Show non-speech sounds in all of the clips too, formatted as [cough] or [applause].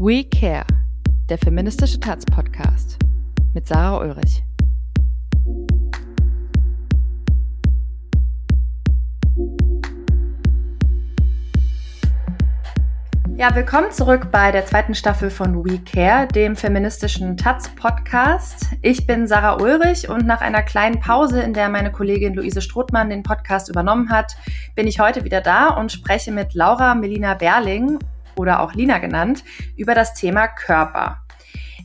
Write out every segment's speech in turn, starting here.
We Care, der feministische Taz-Podcast mit Sarah Ulrich. Ja, willkommen zurück bei der zweiten Staffel von We Care, dem feministischen Taz-Podcast. Ich bin Sarah Ulrich und nach einer kleinen Pause, in der meine Kollegin Luise Strothmann den Podcast übernommen hat, bin ich heute wieder da und spreche mit Laura Melina Berling oder auch Lina genannt, über das Thema Körper.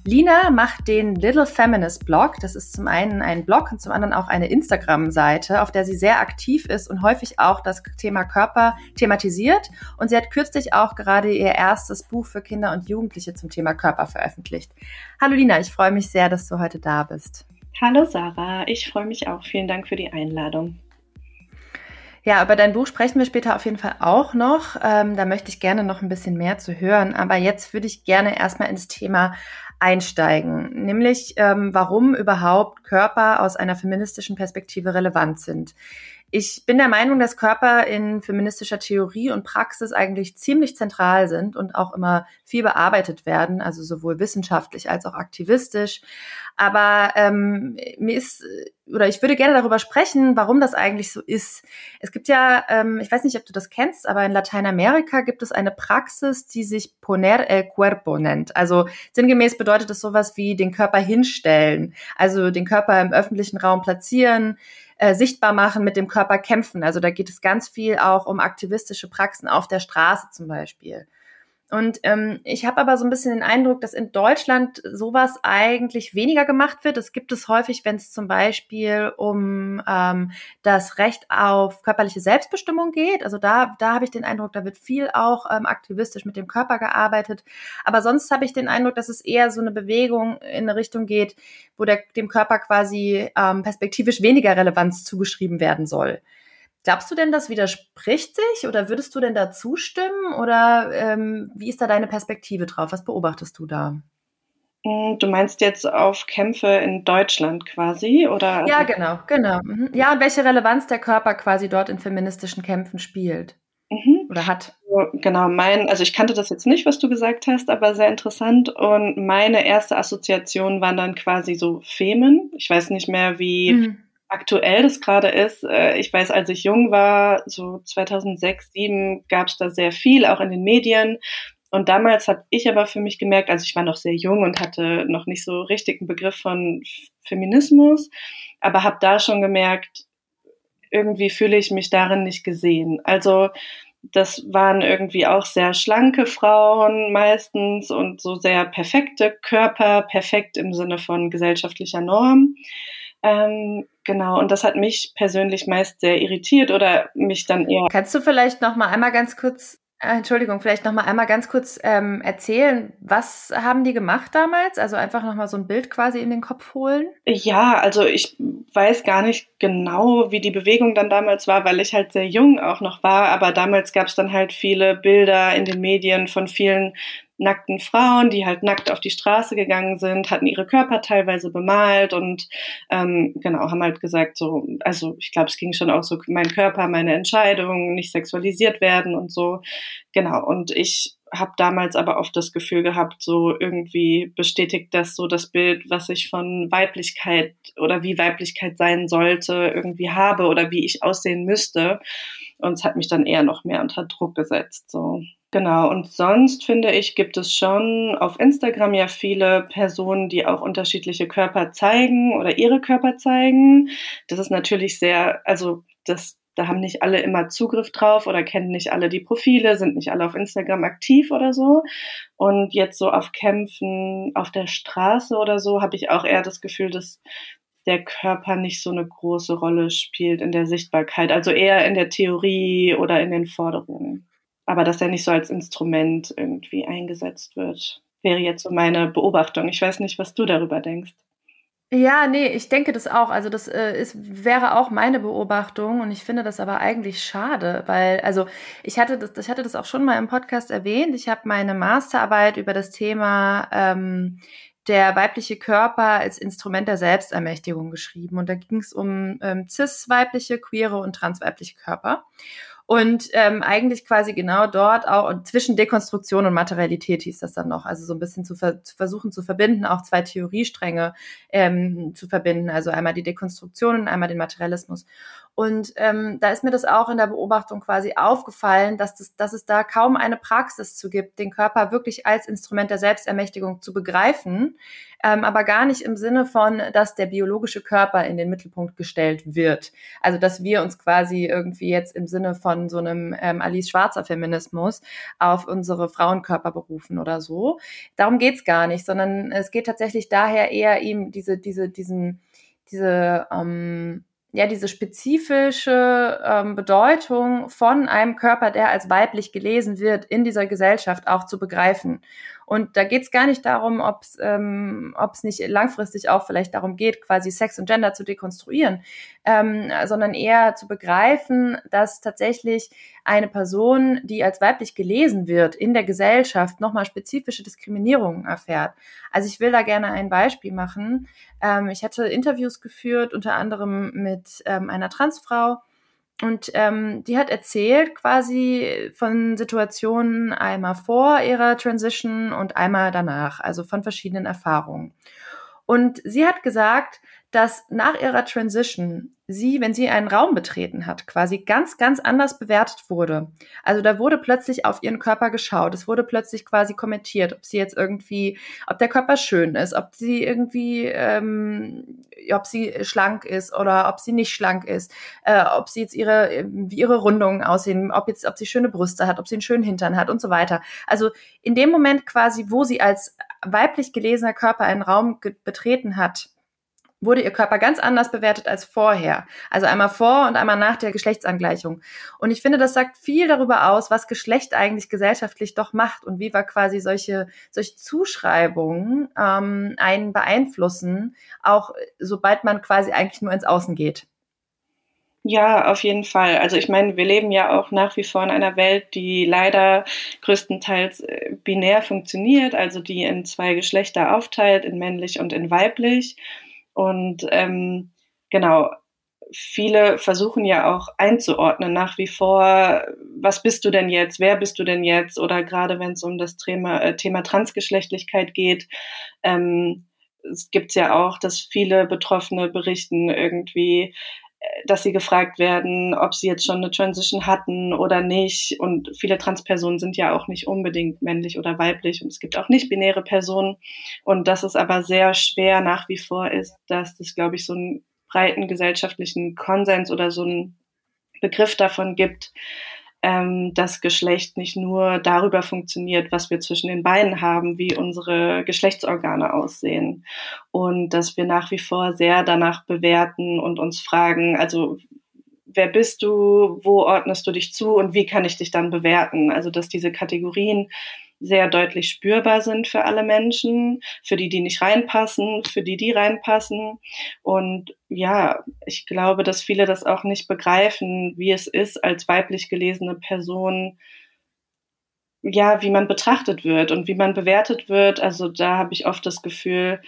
Lina macht den Little Feminist Blog. Das ist zum einen ein Blog und zum anderen auch eine Instagram-Seite, auf der sie sehr aktiv ist und häufig auch das Thema Körper thematisiert. Und sie hat kürzlich auch gerade ihr erstes Buch für Kinder und Jugendliche zum Thema Körper veröffentlicht. Hallo Lina, ich freue mich sehr, dass du heute da bist. Hallo Sarah, ich freue mich auch. Vielen Dank für die Einladung. Ja, über dein Buch sprechen wir später auf jeden Fall auch noch. Ähm, da möchte ich gerne noch ein bisschen mehr zu hören. Aber jetzt würde ich gerne erstmal ins Thema einsteigen, nämlich ähm, warum überhaupt Körper aus einer feministischen Perspektive relevant sind. Ich bin der Meinung, dass Körper in feministischer Theorie und Praxis eigentlich ziemlich zentral sind und auch immer viel bearbeitet werden, also sowohl wissenschaftlich als auch aktivistisch. Aber ähm, mir ist, oder ich würde gerne darüber sprechen, warum das eigentlich so ist. Es gibt ja, ähm, ich weiß nicht, ob du das kennst, aber in Lateinamerika gibt es eine Praxis, die sich poner el cuerpo nennt. Also sinngemäß bedeutet es sowas wie den Körper hinstellen, also den Körper im öffentlichen Raum platzieren, äh, sichtbar machen, mit dem Körper kämpfen. Also da geht es ganz viel auch um aktivistische Praxen auf der Straße zum Beispiel. Und ähm, ich habe aber so ein bisschen den Eindruck, dass in Deutschland sowas eigentlich weniger gemacht wird. Es gibt es häufig, wenn es zum Beispiel um ähm, das Recht auf körperliche Selbstbestimmung geht. Also da, da habe ich den Eindruck, da wird viel auch ähm, aktivistisch mit dem Körper gearbeitet. Aber sonst habe ich den Eindruck, dass es eher so eine Bewegung in eine Richtung geht, wo der, dem Körper quasi ähm, perspektivisch weniger Relevanz zugeschrieben werden soll. Glaubst du denn, das widerspricht sich oder würdest du denn da zustimmen oder ähm, wie ist da deine Perspektive drauf? Was beobachtest du da? Hm, du meinst jetzt auf Kämpfe in Deutschland quasi, oder? Ja, genau, genau. Mhm. Ja, und welche Relevanz der Körper quasi dort in feministischen Kämpfen spielt mhm. oder hat. Genau, mein, also ich kannte das jetzt nicht, was du gesagt hast, aber sehr interessant. Und meine erste Assoziation waren dann quasi so Femen. Ich weiß nicht mehr, wie mhm aktuell das gerade ist. Äh, ich weiß, als ich jung war, so 2006, 2007, gab es da sehr viel, auch in den Medien. Und damals habe ich aber für mich gemerkt, also ich war noch sehr jung und hatte noch nicht so richtig einen Begriff von Feminismus, aber habe da schon gemerkt, irgendwie fühle ich mich darin nicht gesehen. Also das waren irgendwie auch sehr schlanke Frauen meistens und so sehr perfekte Körper, perfekt im Sinne von gesellschaftlicher Norm. Ähm, genau, und das hat mich persönlich meist sehr irritiert oder mich dann eher. Kannst du vielleicht noch mal einmal ganz kurz äh, Entschuldigung, vielleicht noch mal einmal ganz kurz ähm, erzählen, was haben die gemacht damals? Also einfach noch mal so ein Bild quasi in den Kopf holen. Ja, also ich weiß gar nicht genau, wie die Bewegung dann damals war, weil ich halt sehr jung auch noch war. Aber damals gab es dann halt viele Bilder in den Medien von vielen nackten Frauen, die halt nackt auf die Straße gegangen sind, hatten ihre Körper teilweise bemalt und ähm, genau, haben halt gesagt, so, also ich glaube, es ging schon auch so, mein Körper, meine Entscheidung, nicht sexualisiert werden und so. Genau, und ich habe damals aber oft das Gefühl gehabt, so irgendwie bestätigt das so das Bild, was ich von Weiblichkeit oder wie Weiblichkeit sein sollte, irgendwie habe oder wie ich aussehen müsste. Und es hat mich dann eher noch mehr unter Druck gesetzt. So. Genau, und sonst finde ich, gibt es schon auf Instagram ja viele Personen, die auch unterschiedliche Körper zeigen oder ihre Körper zeigen. Das ist natürlich sehr, also das, da haben nicht alle immer Zugriff drauf oder kennen nicht alle die Profile, sind nicht alle auf Instagram aktiv oder so. Und jetzt so auf Kämpfen auf der Straße oder so habe ich auch eher das Gefühl, dass der Körper nicht so eine große Rolle spielt in der Sichtbarkeit, also eher in der Theorie oder in den Forderungen aber dass er nicht so als Instrument irgendwie eingesetzt wird, wäre jetzt so meine Beobachtung. Ich weiß nicht, was du darüber denkst. Ja, nee, ich denke das auch. Also das äh, ist, wäre auch meine Beobachtung und ich finde das aber eigentlich schade, weil, also ich hatte das, ich hatte das auch schon mal im Podcast erwähnt. Ich habe meine Masterarbeit über das Thema ähm, der weibliche Körper als Instrument der Selbstermächtigung geschrieben und da ging es um ähm, cis-weibliche, queere und transweibliche Körper. Und ähm, eigentlich quasi genau dort auch zwischen Dekonstruktion und Materialität hieß das dann noch. Also so ein bisschen zu, ver zu versuchen zu verbinden, auch zwei Theoriestränge ähm, zu verbinden. Also einmal die Dekonstruktion und einmal den Materialismus. Und ähm, da ist mir das auch in der Beobachtung quasi aufgefallen, dass, das, dass es da kaum eine Praxis zu gibt, den Körper wirklich als Instrument der Selbstermächtigung zu begreifen, ähm, aber gar nicht im Sinne von, dass der biologische Körper in den Mittelpunkt gestellt wird. Also dass wir uns quasi irgendwie jetzt im Sinne von so einem ähm, Alice Schwarzer Feminismus auf unsere Frauenkörper berufen oder so. Darum geht's gar nicht, sondern es geht tatsächlich daher eher ihm diese, diese, diesen, diese ähm, ja diese spezifische ähm, Bedeutung von einem Körper, der als weiblich gelesen wird, in dieser Gesellschaft auch zu begreifen. Und da geht es gar nicht darum, ob es ähm, ob's nicht langfristig auch vielleicht darum geht, quasi Sex und Gender zu dekonstruieren, ähm, sondern eher zu begreifen, dass tatsächlich eine Person, die als weiblich gelesen wird, in der Gesellschaft nochmal spezifische Diskriminierungen erfährt. Also ich will da gerne ein Beispiel machen. Ähm, ich hatte Interviews geführt, unter anderem mit ähm, einer Transfrau, und ähm, die hat erzählt quasi von Situationen einmal vor ihrer Transition und einmal danach, also von verschiedenen Erfahrungen. Und sie hat gesagt, dass nach ihrer Transition sie, wenn sie einen Raum betreten hat, quasi ganz, ganz anders bewertet wurde. Also da wurde plötzlich auf ihren Körper geschaut. Es wurde plötzlich quasi kommentiert, ob sie jetzt irgendwie, ob der Körper schön ist, ob sie irgendwie, ähm, ob sie schlank ist oder ob sie nicht schlank ist, äh, ob sie jetzt ihre, wie ihre Rundungen aussehen, ob jetzt, ob sie schöne Brüste hat, ob sie einen schönen Hintern hat und so weiter. Also in dem Moment quasi, wo sie als weiblich gelesener Körper einen Raum betreten hat, wurde ihr Körper ganz anders bewertet als vorher. Also einmal vor und einmal nach der Geschlechtsangleichung. Und ich finde, das sagt viel darüber aus, was Geschlecht eigentlich gesellschaftlich doch macht und wie wir quasi solche, solche Zuschreibungen ähm, einen beeinflussen, auch sobald man quasi eigentlich nur ins Außen geht. Ja, auf jeden Fall. Also ich meine, wir leben ja auch nach wie vor in einer Welt, die leider größtenteils äh, binär funktioniert, also die in zwei Geschlechter aufteilt, in männlich und in weiblich. Und ähm, genau, viele versuchen ja auch einzuordnen nach wie vor, was bist du denn jetzt, wer bist du denn jetzt? Oder gerade wenn es um das Thema, äh, Thema Transgeschlechtlichkeit geht, ähm, es gibt ja auch, dass viele Betroffene berichten irgendwie, dass sie gefragt werden, ob sie jetzt schon eine Transition hatten oder nicht. Und viele Transpersonen sind ja auch nicht unbedingt männlich oder weiblich und es gibt auch nicht binäre Personen. Und dass es aber sehr schwer nach wie vor ist, dass das, glaube ich, so einen breiten gesellschaftlichen Konsens oder so einen Begriff davon gibt, ähm, dass Geschlecht nicht nur darüber funktioniert, was wir zwischen den Beinen haben, wie unsere Geschlechtsorgane aussehen. Und dass wir nach wie vor sehr danach bewerten und uns fragen, also wer bist du, wo ordnest du dich zu und wie kann ich dich dann bewerten? Also dass diese Kategorien sehr deutlich spürbar sind für alle Menschen, für die, die nicht reinpassen, für die, die reinpassen. Und ja, ich glaube, dass viele das auch nicht begreifen, wie es ist, als weiblich gelesene Person ja, wie man betrachtet wird und wie man bewertet wird. Also da habe ich oft das Gefühl,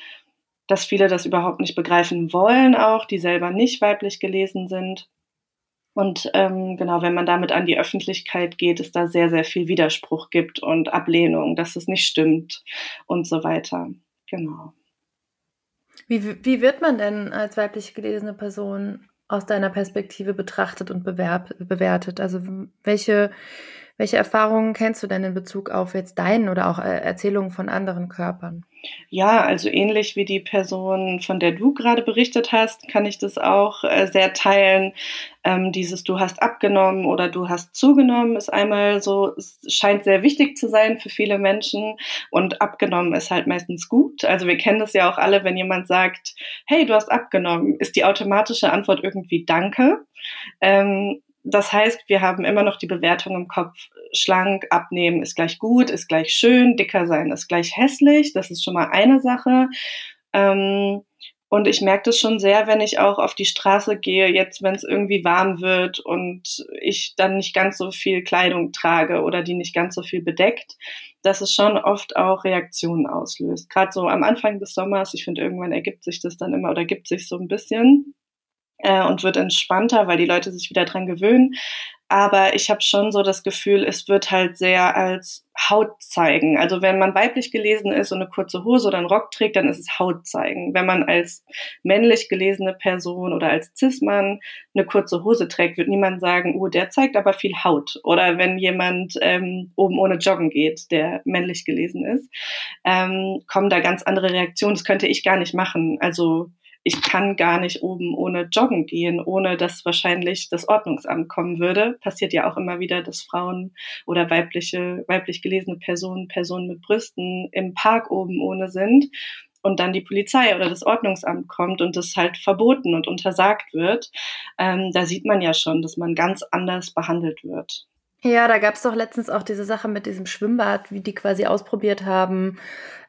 dass viele das überhaupt nicht begreifen wollen, auch die selber nicht weiblich gelesen sind. Und ähm, genau, wenn man damit an die Öffentlichkeit geht, es da sehr, sehr viel Widerspruch gibt und Ablehnung, dass es nicht stimmt und so weiter. Genau. Wie, wie wird man denn als weiblich gelesene Person aus deiner Perspektive betrachtet und bewerb, bewertet? Also welche, welche Erfahrungen kennst du denn in Bezug auf jetzt deinen oder auch äh, Erzählungen von anderen Körpern? Ja, also ähnlich wie die Person, von der du gerade berichtet hast, kann ich das auch äh, sehr teilen. Ähm, dieses du hast abgenommen oder du hast zugenommen ist einmal so, es scheint sehr wichtig zu sein für viele Menschen und abgenommen ist halt meistens gut. Also wir kennen das ja auch alle, wenn jemand sagt, hey, du hast abgenommen, ist die automatische Antwort irgendwie Danke. Ähm, das heißt, wir haben immer noch die Bewertung im Kopf, schlank abnehmen ist gleich gut, ist gleich schön, dicker sein ist gleich hässlich. Das ist schon mal eine Sache. Ähm, und ich merke das schon sehr, wenn ich auch auf die Straße gehe, jetzt wenn es irgendwie warm wird und ich dann nicht ganz so viel Kleidung trage oder die nicht ganz so viel bedeckt, dass es schon oft auch Reaktionen auslöst. Gerade so am Anfang des Sommers, ich finde, irgendwann ergibt sich das dann immer oder gibt sich so ein bisschen äh, und wird entspannter, weil die Leute sich wieder dran gewöhnen. aber ich habe schon so das Gefühl, es wird halt sehr als Haut zeigen. Also wenn man weiblich gelesen ist und eine kurze Hose oder einen Rock trägt, dann ist es Haut zeigen. Wenn man als männlich gelesene Person oder als Cis-Mann eine kurze Hose trägt, wird niemand sagen, oh, der zeigt aber viel Haut. Oder wenn jemand ähm, oben ohne Joggen geht, der männlich gelesen ist, ähm, kommen da ganz andere Reaktionen. Das könnte ich gar nicht machen. Also ich kann gar nicht oben ohne Joggen gehen, ohne dass wahrscheinlich das Ordnungsamt kommen würde. Passiert ja auch immer wieder, dass Frauen oder weibliche, weiblich gelesene Personen, Personen mit Brüsten im Park oben ohne sind und dann die Polizei oder das Ordnungsamt kommt und das halt verboten und untersagt wird. Ähm, da sieht man ja schon, dass man ganz anders behandelt wird. Ja, da gab es doch letztens auch diese Sache mit diesem Schwimmbad, wie die quasi ausprobiert haben,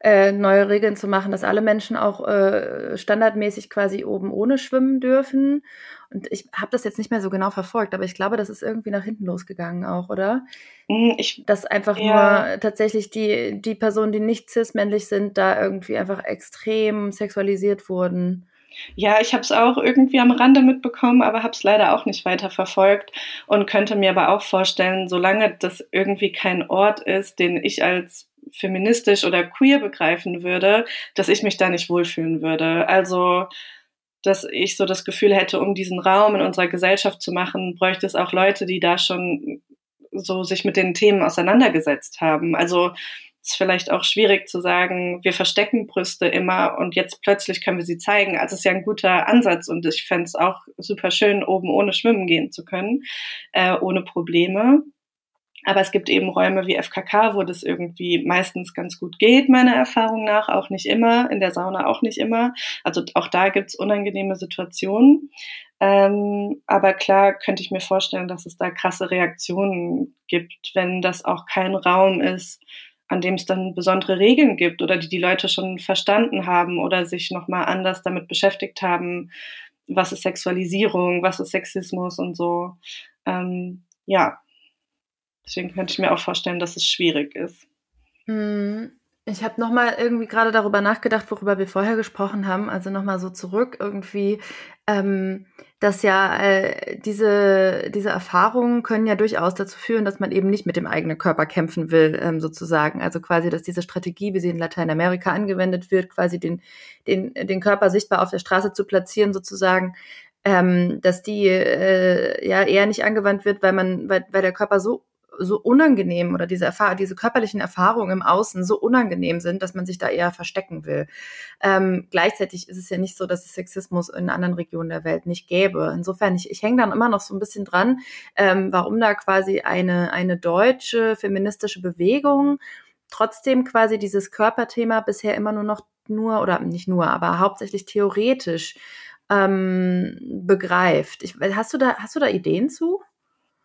äh, neue Regeln zu machen, dass alle Menschen auch äh, standardmäßig quasi oben ohne schwimmen dürfen. Und ich habe das jetzt nicht mehr so genau verfolgt, aber ich glaube, das ist irgendwie nach hinten losgegangen auch, oder? Hm, ich, dass einfach ja. nur tatsächlich die, die Personen, die nicht cis-männlich sind, da irgendwie einfach extrem sexualisiert wurden. Ja, ich habe es auch irgendwie am Rande mitbekommen, aber habe es leider auch nicht weiter verfolgt und könnte mir aber auch vorstellen, solange das irgendwie kein Ort ist, den ich als feministisch oder queer begreifen würde, dass ich mich da nicht wohlfühlen würde. Also, dass ich so das Gefühl hätte, um diesen Raum in unserer Gesellschaft zu machen, bräuchte es auch Leute, die da schon so sich mit den Themen auseinandergesetzt haben. Also ist vielleicht auch schwierig zu sagen, wir verstecken Brüste immer und jetzt plötzlich können wir sie zeigen. Also es ist ja ein guter Ansatz und ich fände es auch super schön, oben ohne schwimmen gehen zu können, äh, ohne Probleme. Aber es gibt eben Räume wie FKK, wo das irgendwie meistens ganz gut geht, meiner Erfahrung nach. Auch nicht immer, in der Sauna auch nicht immer. Also auch da gibt's unangenehme Situationen. Ähm, aber klar könnte ich mir vorstellen, dass es da krasse Reaktionen gibt, wenn das auch kein Raum ist, an dem es dann besondere Regeln gibt oder die die Leute schon verstanden haben oder sich nochmal anders damit beschäftigt haben, was ist Sexualisierung, was ist Sexismus und so. Ähm, ja, deswegen könnte ich mir auch vorstellen, dass es schwierig ist. Hm. Ich habe nochmal irgendwie gerade darüber nachgedacht, worüber wir vorher gesprochen haben, also nochmal so zurück irgendwie, ähm, dass ja äh, diese, diese Erfahrungen können ja durchaus dazu führen, dass man eben nicht mit dem eigenen Körper kämpfen will, ähm, sozusagen. Also quasi, dass diese Strategie, wie sie in Lateinamerika angewendet wird, quasi den, den, den Körper sichtbar auf der Straße zu platzieren, sozusagen, ähm, dass die äh, ja eher nicht angewandt wird, weil man, weil, weil der Körper so so unangenehm oder diese Erfahrung, diese körperlichen Erfahrungen im Außen so unangenehm sind, dass man sich da eher verstecken will. Ähm, gleichzeitig ist es ja nicht so, dass es Sexismus in anderen Regionen der Welt nicht gäbe. Insofern, ich, ich hänge dann immer noch so ein bisschen dran, ähm, warum da quasi eine, eine deutsche feministische Bewegung trotzdem quasi dieses Körperthema bisher immer nur noch nur oder nicht nur, aber hauptsächlich theoretisch ähm, begreift. Ich, hast du da hast du da Ideen zu?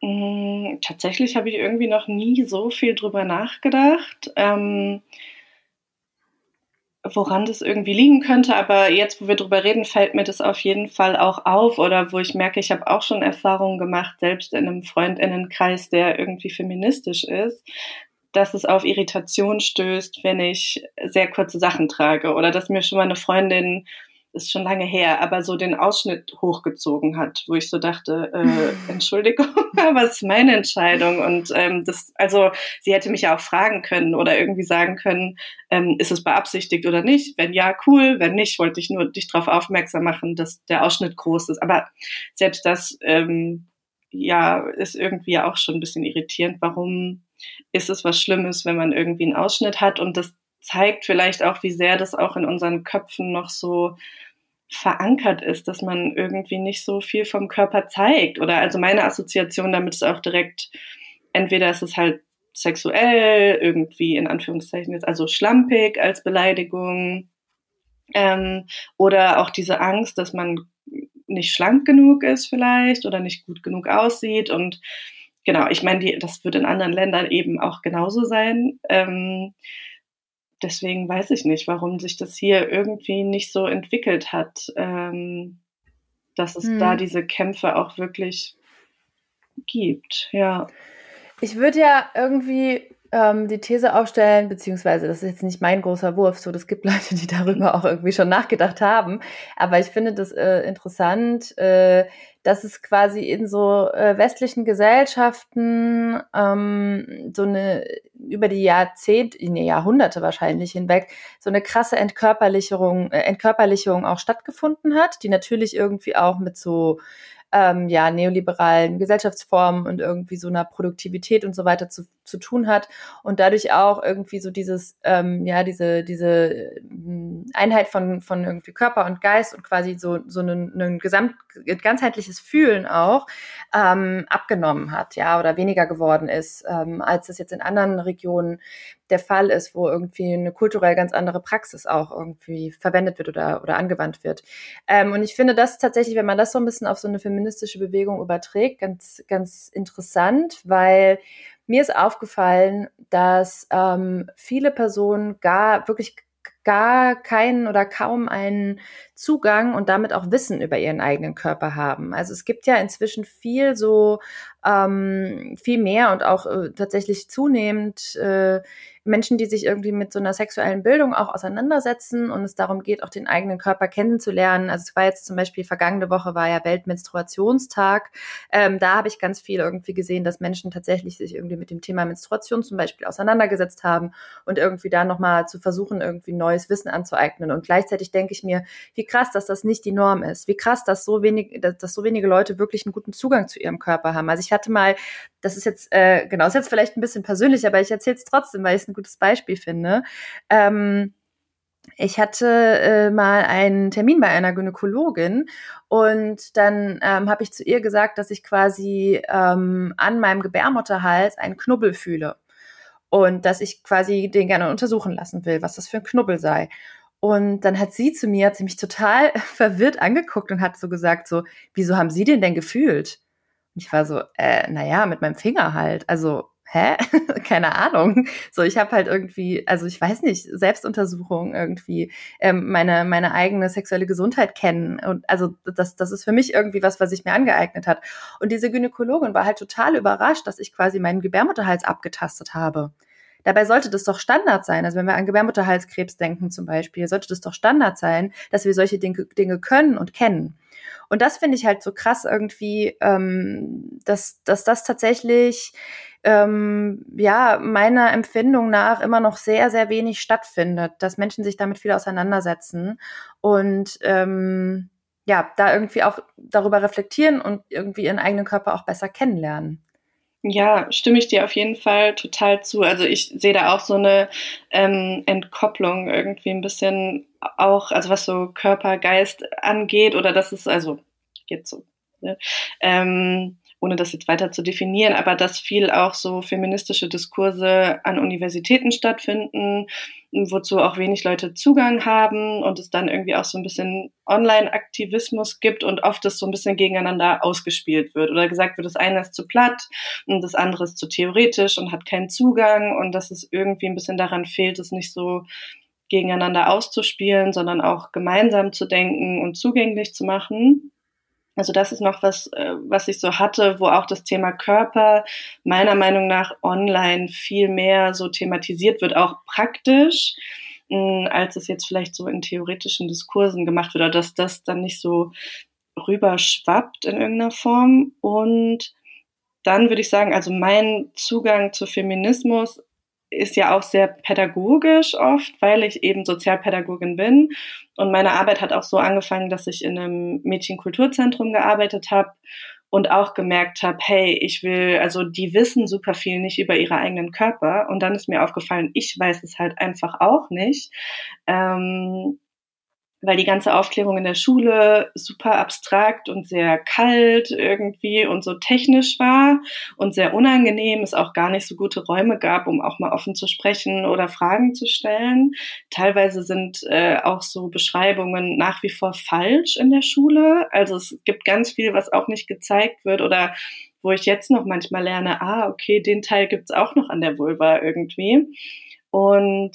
Mm, tatsächlich habe ich irgendwie noch nie so viel drüber nachgedacht, ähm, woran das irgendwie liegen könnte. Aber jetzt, wo wir drüber reden, fällt mir das auf jeden Fall auch auf oder wo ich merke, ich habe auch schon Erfahrungen gemacht, selbst in einem Freundinnenkreis, der irgendwie feministisch ist, dass es auf Irritation stößt, wenn ich sehr kurze Sachen trage oder dass mir schon mal eine Freundin ist schon lange her, aber so den Ausschnitt hochgezogen hat, wo ich so dachte, äh, [laughs] Entschuldigung, [laughs] aber es ist meine Entscheidung. Und ähm, das, also sie hätte mich ja auch fragen können oder irgendwie sagen können, ähm, ist es beabsichtigt oder nicht? Wenn ja, cool, wenn nicht, wollte ich nur dich darauf aufmerksam machen, dass der Ausschnitt groß ist. Aber selbst das ähm, ja ist irgendwie auch schon ein bisschen irritierend. Warum ist es was Schlimmes, wenn man irgendwie einen Ausschnitt hat und das zeigt vielleicht auch, wie sehr das auch in unseren Köpfen noch so verankert ist, dass man irgendwie nicht so viel vom Körper zeigt. Oder also meine Assoziation damit ist auch direkt, entweder ist es halt sexuell, irgendwie in Anführungszeichen jetzt, also schlampig als Beleidigung, ähm, oder auch diese Angst, dass man nicht schlank genug ist vielleicht oder nicht gut genug aussieht und genau, ich meine, das wird in anderen Ländern eben auch genauso sein. Ähm, deswegen weiß ich nicht, warum sich das hier irgendwie nicht so entwickelt hat, ähm, dass es hm. da diese Kämpfe auch wirklich gibt, ja. Ich würde ja irgendwie ähm, die These aufstellen, beziehungsweise das ist jetzt nicht mein großer Wurf, so das gibt [laughs] Leute, die darüber auch irgendwie schon nachgedacht haben. Aber ich finde das äh, interessant, äh, dass es quasi in so äh, westlichen Gesellschaften ähm, so eine über die Jahrzehnte, nee, Jahrhunderte wahrscheinlich hinweg, so eine krasse Entkörperlichung, äh, Entkörperlichung auch stattgefunden hat, die natürlich irgendwie auch mit so ähm, ja, neoliberalen Gesellschaftsformen und irgendwie so einer Produktivität und so weiter zu, zu tun hat und dadurch auch irgendwie so dieses, ähm, ja, diese, diese ähm, Einheit von, von irgendwie Körper und Geist und quasi so, so ein, gesamt, ganzheitliches Fühlen auch ähm, abgenommen hat, ja, oder weniger geworden ist, ähm, als es jetzt in anderen Regionen der Fall ist, wo irgendwie eine kulturell ganz andere Praxis auch irgendwie verwendet wird oder, oder angewandt wird. Ähm, und ich finde das tatsächlich, wenn man das so ein bisschen auf so eine feministische Bewegung überträgt, ganz, ganz interessant, weil mir ist aufgefallen, dass ähm, viele Personen gar wirklich gar keinen oder kaum einen Zugang und damit auch Wissen über ihren eigenen Körper haben. Also es gibt ja inzwischen viel so ähm, viel mehr und auch äh, tatsächlich zunehmend äh, Menschen, die sich irgendwie mit so einer sexuellen Bildung auch auseinandersetzen und es darum geht, auch den eigenen Körper kennenzulernen. Also es war jetzt zum Beispiel vergangene Woche war ja Weltmenstruationstag. Ähm, da habe ich ganz viel irgendwie gesehen, dass Menschen tatsächlich sich irgendwie mit dem Thema Menstruation zum Beispiel auseinandergesetzt haben und irgendwie da nochmal zu versuchen, irgendwie neues Wissen anzueignen. Und gleichzeitig denke ich mir, wie krass, dass das nicht die Norm ist. Wie krass, dass so wenig, dass, dass so wenige Leute wirklich einen guten Zugang zu ihrem Körper haben. Also ich hatte mal, das ist jetzt, äh, genau, ist jetzt vielleicht ein bisschen persönlich, aber ich erzähle es trotzdem, weil ich es ein gutes Beispiel finde. Ähm, ich hatte äh, mal einen Termin bei einer Gynäkologin und dann ähm, habe ich zu ihr gesagt, dass ich quasi ähm, an meinem Gebärmutterhals einen Knubbel fühle und dass ich quasi den gerne untersuchen lassen will, was das für ein Knubbel sei. Und dann hat sie zu mir, hat sie mich total [laughs] verwirrt angeguckt und hat so gesagt, so, wieso haben Sie den denn gefühlt? Ich war so, äh, naja, mit meinem Finger halt. Also, hä? [laughs] Keine Ahnung. So, ich habe halt irgendwie, also ich weiß nicht, Selbstuntersuchung irgendwie, ähm, meine, meine eigene sexuelle Gesundheit kennen. Und also das, das ist für mich irgendwie was, was sich mir angeeignet hat. Und diese Gynäkologin war halt total überrascht, dass ich quasi meinen Gebärmutterhals abgetastet habe. Dabei sollte das doch Standard sein. Also wenn wir an Gebärmutterhalskrebs denken zum Beispiel, sollte das doch Standard sein, dass wir solche Dinge, Dinge können und kennen. Und das finde ich halt so krass irgendwie, ähm, dass, dass das tatsächlich ähm, ja meiner Empfindung nach immer noch sehr, sehr wenig stattfindet, dass Menschen sich damit viel auseinandersetzen und ähm, ja, da irgendwie auch darüber reflektieren und irgendwie ihren eigenen Körper auch besser kennenlernen. Ja, stimme ich dir auf jeden Fall total zu. Also ich sehe da auch so eine ähm, Entkopplung irgendwie ein bisschen auch, also was so Körper, Geist angeht oder das ist, also geht so. Ne? Ähm, ohne das jetzt weiter zu definieren, aber dass viel auch so feministische Diskurse an Universitäten stattfinden, wozu auch wenig Leute Zugang haben und es dann irgendwie auch so ein bisschen Online-Aktivismus gibt und oft das so ein bisschen gegeneinander ausgespielt wird oder gesagt wird, das eine ist zu platt und das andere ist zu theoretisch und hat keinen Zugang und dass es irgendwie ein bisschen daran fehlt, es nicht so gegeneinander auszuspielen, sondern auch gemeinsam zu denken und zugänglich zu machen. Also das ist noch was, äh, was ich so hatte, wo auch das Thema Körper meiner Meinung nach online viel mehr so thematisiert wird, auch praktisch, als es jetzt vielleicht so in theoretischen Diskursen gemacht wird, oder dass das dann nicht so rüberschwappt in irgendeiner Form. Und dann würde ich sagen, also mein Zugang zu Feminismus ist ja auch sehr pädagogisch oft, weil ich eben Sozialpädagogin bin. Und meine Arbeit hat auch so angefangen, dass ich in einem Mädchenkulturzentrum gearbeitet habe und auch gemerkt habe, hey, ich will, also die wissen super viel nicht über ihre eigenen Körper. Und dann ist mir aufgefallen, ich weiß es halt einfach auch nicht. Ähm, weil die ganze Aufklärung in der Schule super abstrakt und sehr kalt irgendwie und so technisch war und sehr unangenehm, es auch gar nicht so gute Räume gab, um auch mal offen zu sprechen oder Fragen zu stellen. Teilweise sind äh, auch so Beschreibungen nach wie vor falsch in der Schule. Also es gibt ganz viel, was auch nicht gezeigt wird oder wo ich jetzt noch manchmal lerne, ah, okay, den Teil gibt's auch noch an der Vulva irgendwie. Und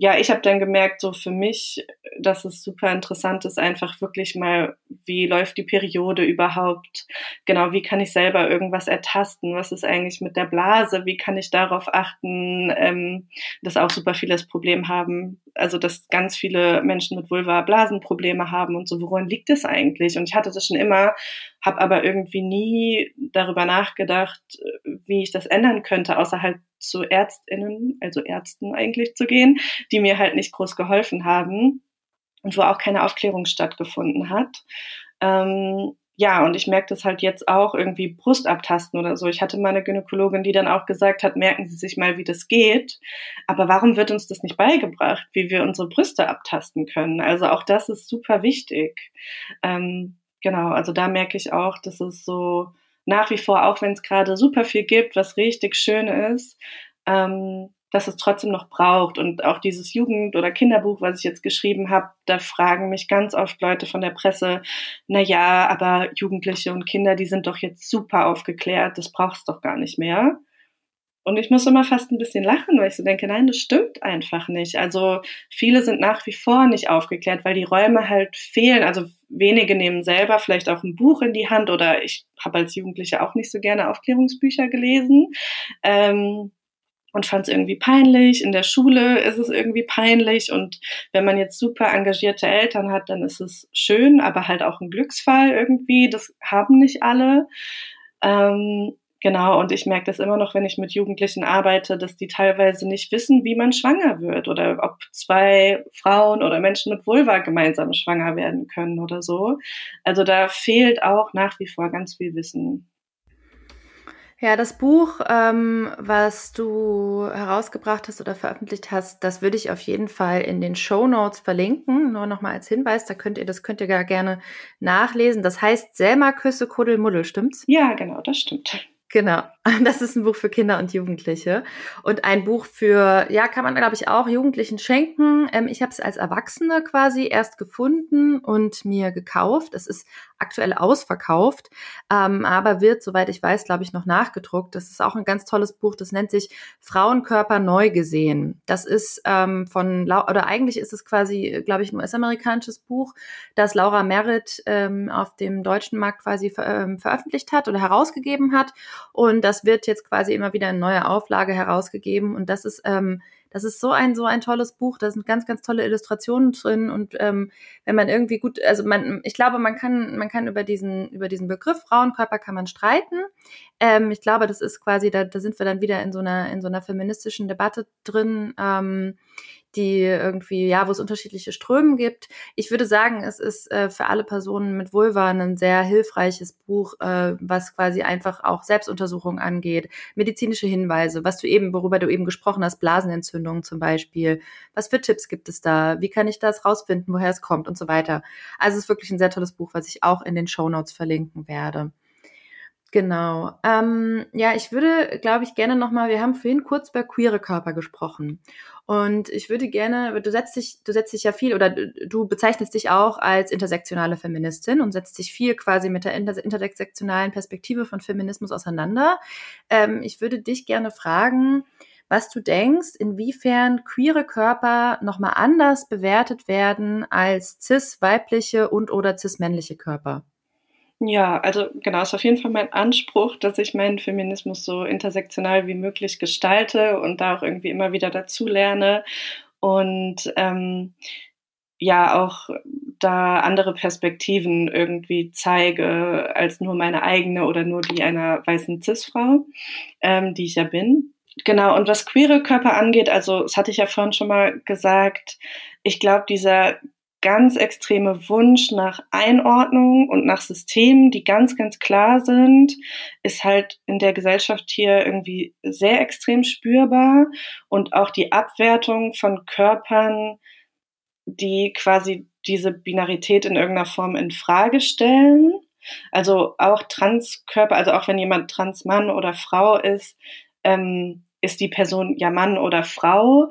ja, ich habe dann gemerkt, so für mich, dass es super interessant ist, einfach wirklich mal, wie läuft die Periode überhaupt? Genau, wie kann ich selber irgendwas ertasten? Was ist eigentlich mit der Blase? Wie kann ich darauf achten, ähm, dass auch super viele das Problem haben, also dass ganz viele Menschen mit Vulva Blasenprobleme haben und so, woran liegt es eigentlich? Und ich hatte das schon immer, habe aber irgendwie nie darüber nachgedacht, wie ich das ändern könnte, außer halt zu Ärztinnen, also Ärzten eigentlich zu gehen, die mir halt nicht groß geholfen haben und wo auch keine Aufklärung stattgefunden hat. Ähm, ja, und ich merke das halt jetzt auch irgendwie Brustabtasten oder so. Ich hatte mal eine Gynäkologin, die dann auch gesagt hat, merken Sie sich mal, wie das geht. Aber warum wird uns das nicht beigebracht, wie wir unsere Brüste abtasten können? Also auch das ist super wichtig. Ähm, genau, also da merke ich auch, dass es so nach wie vor, auch wenn es gerade super viel gibt, was richtig schön ist, ähm, dass es trotzdem noch braucht. Und auch dieses Jugend- oder Kinderbuch, was ich jetzt geschrieben habe, da fragen mich ganz oft Leute von der Presse, na ja, aber Jugendliche und Kinder, die sind doch jetzt super aufgeklärt, das brauchst doch gar nicht mehr. Und ich muss immer fast ein bisschen lachen, weil ich so denke, nein, das stimmt einfach nicht. Also viele sind nach wie vor nicht aufgeklärt, weil die Räume halt fehlen. Also wenige nehmen selber vielleicht auch ein Buch in die Hand oder ich habe als Jugendliche auch nicht so gerne Aufklärungsbücher gelesen. Ähm, und fand es irgendwie peinlich. In der Schule ist es irgendwie peinlich. Und wenn man jetzt super engagierte Eltern hat, dann ist es schön, aber halt auch ein Glücksfall irgendwie. Das haben nicht alle. Ähm, Genau, und ich merke das immer noch, wenn ich mit Jugendlichen arbeite, dass die teilweise nicht wissen, wie man schwanger wird oder ob zwei Frauen oder Menschen mit Vulva gemeinsam schwanger werden können oder so. Also da fehlt auch nach wie vor ganz viel Wissen. Ja, das Buch, ähm, was du herausgebracht hast oder veröffentlicht hast, das würde ich auf jeden Fall in den Show Notes verlinken. Nur nochmal als Hinweis, da könnt ihr, das könnt ihr gar gerne nachlesen. Das heißt Selma Küsse Kuddelmuddel, stimmt's? Ja, genau, das stimmt. Genau, [laughs] das ist ein Buch für Kinder und Jugendliche und ein Buch für, ja, kann man glaube ich auch Jugendlichen schenken. Ähm, ich habe es als Erwachsene quasi erst gefunden und mir gekauft. Es ist aktuell ausverkauft, ähm, aber wird, soweit ich weiß, glaube ich, noch nachgedruckt. Das ist auch ein ganz tolles Buch, das nennt sich Frauenkörper neu gesehen. Das ist ähm, von, oder eigentlich ist es quasi, glaube ich, ein US-amerikanisches Buch, das Laura Merritt ähm, auf dem deutschen Markt quasi ver ähm, veröffentlicht hat oder herausgegeben hat. Und das wird jetzt quasi immer wieder in neuer Auflage herausgegeben. Und das ist ähm, das ist so ein, so ein tolles Buch. Da sind ganz, ganz tolle Illustrationen drin. Und ähm, wenn man irgendwie gut, also man, ich glaube, man kann, man kann über diesen, über diesen Begriff Frauenkörper kann man streiten. Ähm, ich glaube, das ist quasi, da, da sind wir dann wieder in so einer, in so einer feministischen Debatte drin. Ähm, die irgendwie, ja, wo es unterschiedliche Strömen gibt. Ich würde sagen, es ist äh, für alle Personen mit Vulva ein sehr hilfreiches Buch, äh, was quasi einfach auch Selbstuntersuchungen angeht, medizinische Hinweise, was du eben, worüber du eben gesprochen hast, Blasenentzündungen zum Beispiel. Was für Tipps gibt es da? Wie kann ich das rausfinden, woher es kommt und so weiter? Also es ist wirklich ein sehr tolles Buch, was ich auch in den Show Notes verlinken werde. Genau. Ähm, ja, ich würde, glaube ich, gerne nochmal, wir haben vorhin kurz über queere Körper gesprochen. Und ich würde gerne, du setzt dich, du setzt dich ja viel oder du bezeichnest dich auch als intersektionale Feministin und setzt dich viel quasi mit der inter intersektionalen Perspektive von Feminismus auseinander. Ähm, ich würde dich gerne fragen, was du denkst, inwiefern queere Körper nochmal anders bewertet werden als cis weibliche und oder cis männliche Körper. Ja, also genau, ist auf jeden Fall mein Anspruch, dass ich meinen Feminismus so intersektional wie möglich gestalte und da auch irgendwie immer wieder dazu lerne und ähm, ja auch da andere Perspektiven irgendwie zeige als nur meine eigene oder nur die einer weißen Cis-Frau, ähm, die ich ja bin. Genau, und was queere Körper angeht, also das hatte ich ja vorhin schon mal gesagt, ich glaube, dieser ganz extreme Wunsch nach Einordnung und nach Systemen, die ganz, ganz klar sind, ist halt in der Gesellschaft hier irgendwie sehr extrem spürbar und auch die Abwertung von Körpern, die quasi diese Binarität in irgendeiner Form in Frage stellen. Also auch Transkörper, also auch wenn jemand Transmann oder Frau ist, ähm, ist die Person ja Mann oder Frau.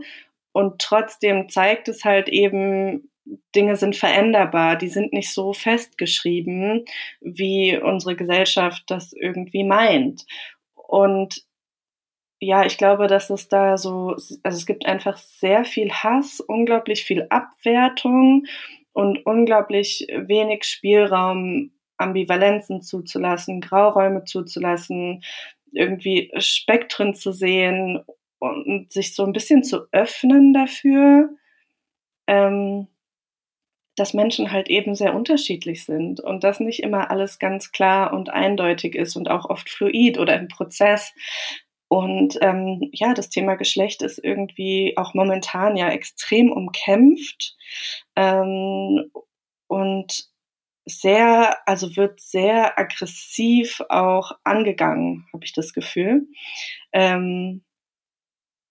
Und trotzdem zeigt es halt eben, Dinge sind veränderbar, die sind nicht so festgeschrieben, wie unsere Gesellschaft das irgendwie meint. Und ja, ich glaube, dass es da so, also es gibt einfach sehr viel Hass, unglaublich viel Abwertung und unglaublich wenig Spielraum, Ambivalenzen zuzulassen, Grauräume zuzulassen, irgendwie Spektren zu sehen und sich so ein bisschen zu öffnen dafür, ähm, dass Menschen halt eben sehr unterschiedlich sind und dass nicht immer alles ganz klar und eindeutig ist und auch oft fluid oder im Prozess. Und ähm, ja, das Thema Geschlecht ist irgendwie auch momentan ja extrem umkämpft ähm, und sehr, also wird sehr aggressiv auch angegangen, habe ich das Gefühl. Ähm,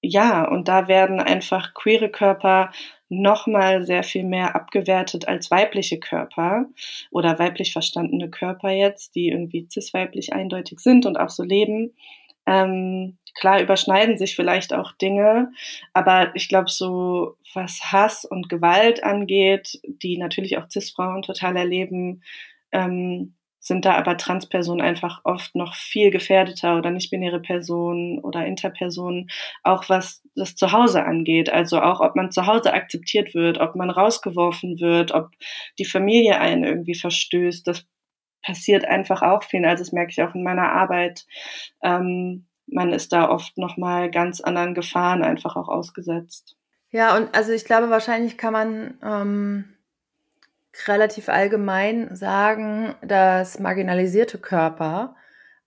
ja, und da werden einfach queere Körper nochmal sehr viel mehr abgewertet als weibliche Körper oder weiblich verstandene Körper jetzt, die irgendwie cis-weiblich eindeutig sind und auch so leben. Ähm, klar überschneiden sich vielleicht auch Dinge, aber ich glaube, so was Hass und Gewalt angeht, die natürlich auch Cis-Frauen total erleben, ähm, sind da aber Transpersonen einfach oft noch viel gefährdeter oder nicht-binäre Personen oder Interpersonen, auch was das Zuhause angeht. Also auch, ob man zu Hause akzeptiert wird, ob man rausgeworfen wird, ob die Familie einen irgendwie verstößt. Das passiert einfach auch viel. Also das merke ich auch in meiner Arbeit. Ähm, man ist da oft nochmal ganz anderen Gefahren einfach auch ausgesetzt. Ja, und also ich glaube, wahrscheinlich kann man ähm, relativ allgemein sagen, dass marginalisierte Körper,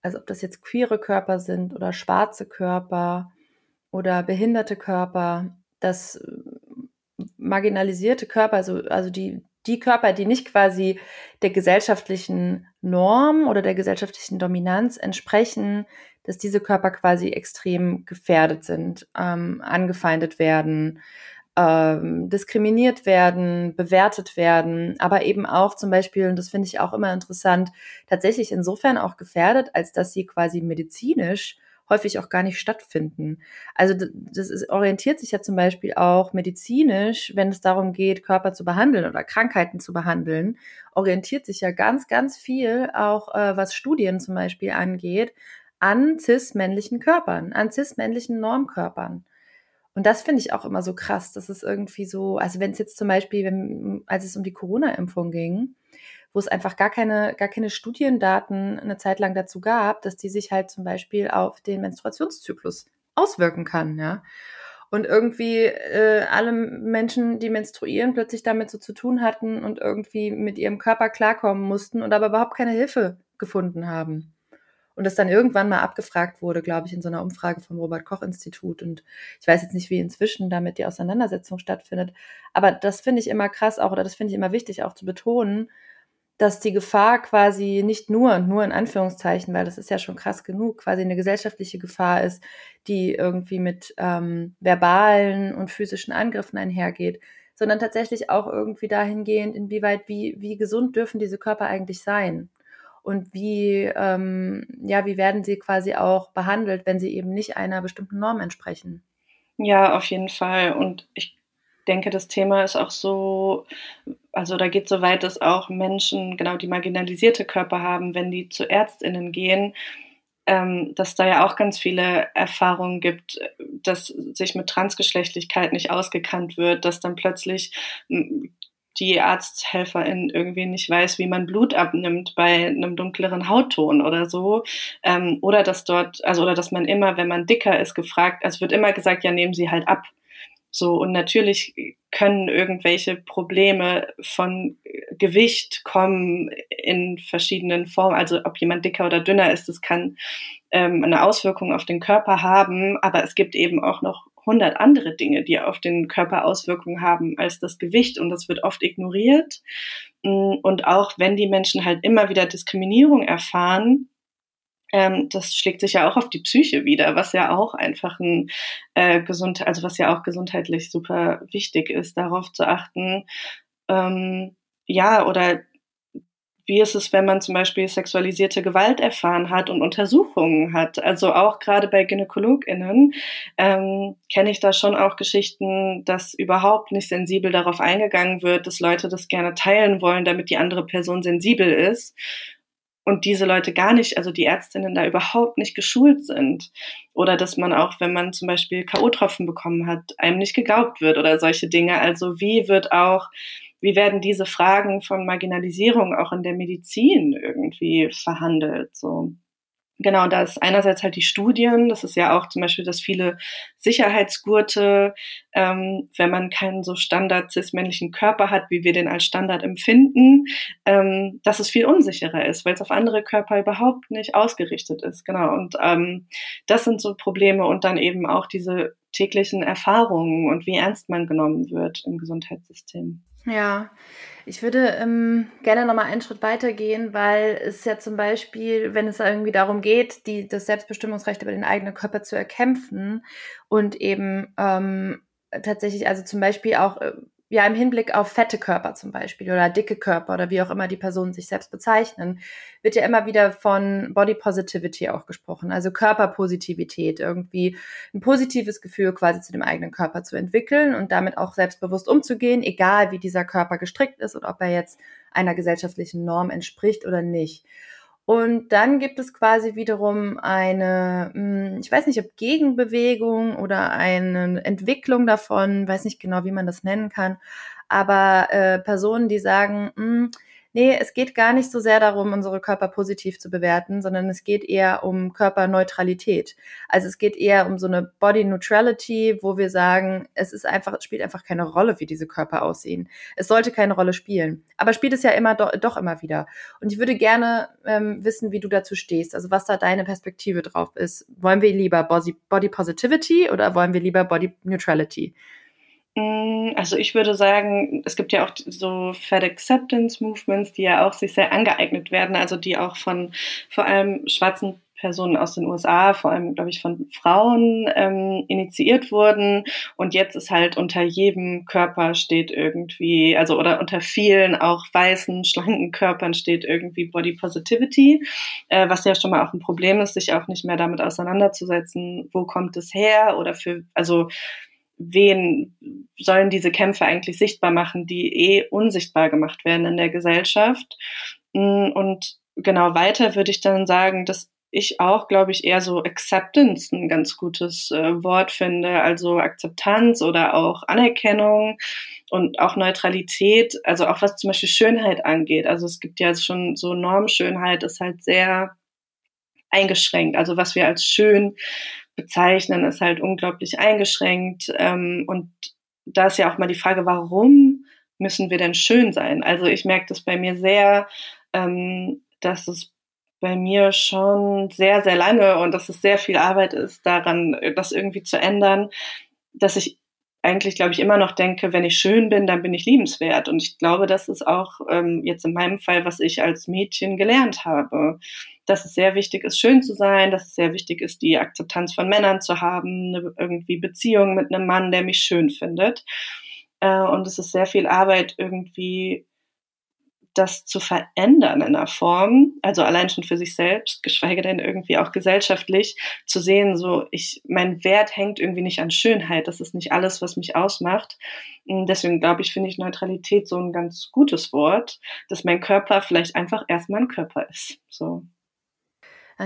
also ob das jetzt queere Körper sind oder schwarze Körper oder behinderte Körper, dass marginalisierte Körper, also, also die, die Körper, die nicht quasi der gesellschaftlichen Norm oder der gesellschaftlichen Dominanz entsprechen, dass diese Körper quasi extrem gefährdet sind, ähm, angefeindet werden, ähm, diskriminiert werden, bewertet werden, aber eben auch zum Beispiel, und das finde ich auch immer interessant, tatsächlich insofern auch gefährdet, als dass sie quasi medizinisch häufig auch gar nicht stattfinden. Also das ist, orientiert sich ja zum Beispiel auch medizinisch, wenn es darum geht, Körper zu behandeln oder Krankheiten zu behandeln, orientiert sich ja ganz, ganz viel auch, äh, was Studien zum Beispiel angeht, an cis-männlichen Körpern, an cis-männlichen Normkörpern. Und das finde ich auch immer so krass. Das ist irgendwie so, also wenn es jetzt zum Beispiel, wenn, als es um die Corona-Impfung ging, wo es einfach gar keine, gar keine Studiendaten eine Zeit lang dazu gab, dass die sich halt zum Beispiel auf den Menstruationszyklus auswirken kann, ja. Und irgendwie äh, alle Menschen, die menstruieren, plötzlich damit so zu tun hatten und irgendwie mit ihrem Körper klarkommen mussten und aber überhaupt keine Hilfe gefunden haben. Und das dann irgendwann mal abgefragt wurde, glaube ich, in so einer Umfrage vom Robert Koch Institut. Und ich weiß jetzt nicht, wie inzwischen damit die Auseinandersetzung stattfindet. Aber das finde ich immer krass auch, oder das finde ich immer wichtig auch zu betonen, dass die Gefahr quasi nicht nur, nur in Anführungszeichen, weil das ist ja schon krass genug, quasi eine gesellschaftliche Gefahr ist, die irgendwie mit ähm, verbalen und physischen Angriffen einhergeht, sondern tatsächlich auch irgendwie dahingehend, inwieweit, wie, wie gesund dürfen diese Körper eigentlich sein? Und wie, ähm, ja, wie werden sie quasi auch behandelt, wenn sie eben nicht einer bestimmten Norm entsprechen? Ja, auf jeden Fall. Und ich denke, das Thema ist auch so, also da geht so weit, dass auch Menschen, genau die marginalisierte Körper haben, wenn die zu Ärztinnen gehen, ähm, dass da ja auch ganz viele Erfahrungen gibt, dass sich mit Transgeschlechtlichkeit nicht ausgekannt wird, dass dann plötzlich die Arzthelferin irgendwie nicht weiß, wie man Blut abnimmt bei einem dunkleren Hautton oder so. Ähm, oder dass dort, also oder dass man immer, wenn man dicker ist, gefragt, also wird immer gesagt, ja, nehmen Sie halt ab. So, und natürlich können irgendwelche Probleme von Gewicht kommen in verschiedenen Formen. Also ob jemand dicker oder dünner ist, das kann ähm, eine Auswirkung auf den Körper haben, aber es gibt eben auch noch hundert andere Dinge, die auf den Körper Auswirkungen haben als das Gewicht und das wird oft ignoriert. Und auch wenn die Menschen halt immer wieder Diskriminierung erfahren, ähm, das schlägt sich ja auch auf die Psyche wieder, was ja auch einfach ein äh, gesund, also was ja auch gesundheitlich super wichtig ist, darauf zu achten. Ähm, ja, oder wie ist es, wenn man zum Beispiel sexualisierte Gewalt erfahren hat und Untersuchungen hat? Also auch gerade bei GynäkologInnen ähm, kenne ich da schon auch Geschichten, dass überhaupt nicht sensibel darauf eingegangen wird, dass Leute das gerne teilen wollen, damit die andere Person sensibel ist und diese Leute gar nicht, also die Ärztinnen da überhaupt nicht geschult sind. Oder dass man auch, wenn man zum Beispiel K.O.-Tropfen bekommen hat, einem nicht geglaubt wird oder solche Dinge. Also wie wird auch, wie werden diese Fragen von Marginalisierung auch in der Medizin irgendwie verhandelt? So. Genau, da ist einerseits halt die Studien, das ist ja auch zum Beispiel, dass viele Sicherheitsgurte, ähm, wenn man keinen so standard cis-männlichen Körper hat, wie wir den als Standard empfinden, ähm, dass es viel unsicherer ist, weil es auf andere Körper überhaupt nicht ausgerichtet ist. Genau, und ähm, das sind so Probleme und dann eben auch diese täglichen Erfahrungen und wie ernst man genommen wird im Gesundheitssystem. Ja, ich würde ähm, gerne nochmal einen Schritt weitergehen, weil es ja zum Beispiel, wenn es irgendwie darum geht, die, das Selbstbestimmungsrecht über den eigenen Körper zu erkämpfen und eben ähm, tatsächlich, also zum Beispiel auch äh, ja im Hinblick auf fette Körper zum Beispiel oder dicke Körper oder wie auch immer die Personen sich selbst bezeichnen, wird ja immer wieder von Body Positivity auch gesprochen, also Körperpositivität, irgendwie ein positives Gefühl quasi zu dem eigenen Körper zu entwickeln und damit auch selbstbewusst umzugehen, egal wie dieser Körper gestrickt ist und ob er jetzt einer gesellschaftlichen Norm entspricht oder nicht. Und dann gibt es quasi wiederum eine, hm, ich weiß nicht, ob Gegenbewegung oder eine Entwicklung davon, weiß nicht genau, wie man das nennen kann, aber äh, Personen, die sagen, hm, nee, es geht gar nicht so sehr darum, unsere Körper positiv zu bewerten, sondern es geht eher um Körperneutralität. Also es geht eher um so eine Body Neutrality, wo wir sagen, es ist einfach, es spielt einfach keine Rolle, wie diese Körper aussehen. Es sollte keine Rolle spielen. Aber spielt es ja immer do, doch immer wieder. Und ich würde gerne ähm, wissen, wie du dazu stehst, also was da deine Perspektive drauf ist. Wollen wir lieber Body, Body Positivity oder wollen wir lieber Body Neutrality? Mm, also ich würde sagen, es gibt ja auch so Fat Acceptance Movements, die ja auch sich sehr angeeignet werden, also die auch von vor allem schwarzen Personen aus den USA, vor allem, glaube ich, von Frauen ähm, initiiert wurden. Und jetzt ist halt unter jedem Körper steht irgendwie, also oder unter vielen auch weißen, schlanken Körpern steht irgendwie Body Positivity, äh, was ja schon mal auch ein Problem ist, sich auch nicht mehr damit auseinanderzusetzen, wo kommt es her oder für, also wen sollen diese Kämpfe eigentlich sichtbar machen, die eh unsichtbar gemacht werden in der Gesellschaft. Mm, und genau weiter würde ich dann sagen, dass ich auch, glaube ich, eher so Acceptance ein ganz gutes äh, Wort finde, also Akzeptanz oder auch Anerkennung und auch Neutralität, also auch was zum Beispiel Schönheit angeht. Also es gibt ja schon so Normschönheit ist halt sehr eingeschränkt. Also was wir als schön bezeichnen, ist halt unglaublich eingeschränkt. Ähm, und da ist ja auch mal die Frage, warum müssen wir denn schön sein? Also ich merke das bei mir sehr, ähm, dass es bei mir schon sehr, sehr lange und dass es sehr viel Arbeit ist, daran das irgendwie zu ändern, dass ich eigentlich, glaube ich, immer noch denke, wenn ich schön bin, dann bin ich liebenswert. Und ich glaube, das ist auch ähm, jetzt in meinem Fall, was ich als Mädchen gelernt habe. Dass es sehr wichtig ist, schön zu sein, dass es sehr wichtig ist, die Akzeptanz von Männern zu haben, eine irgendwie Beziehung mit einem Mann, der mich schön findet. Äh, und es ist sehr viel Arbeit, irgendwie das zu verändern in einer Form, also allein schon für sich selbst, geschweige denn irgendwie auch gesellschaftlich, zu sehen, so ich, mein Wert hängt irgendwie nicht an Schönheit, das ist nicht alles, was mich ausmacht. Deswegen glaube ich, finde ich Neutralität so ein ganz gutes Wort, dass mein Körper vielleicht einfach erstmal ein Körper ist. So.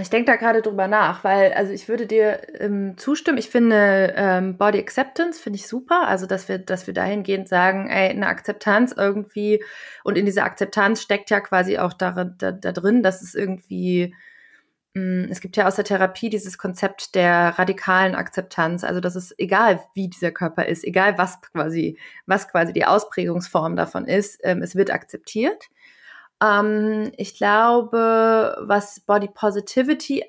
Ich denke da gerade drüber nach, weil, also ich würde dir ähm, zustimmen. Ich finde ähm, Body Acceptance finde ich super. Also, dass wir, dass wir dahingehend sagen, ey, eine Akzeptanz irgendwie, und in dieser Akzeptanz steckt ja quasi auch darin, da, da drin, dass es irgendwie, mh, mm, es gibt ja aus der Therapie dieses Konzept der radikalen Akzeptanz. Also, dass es egal, wie dieser Körper ist, egal was quasi, was quasi die Ausprägungsform davon ist, ähm, es wird akzeptiert. Ähm, ich glaube, was Body Positivity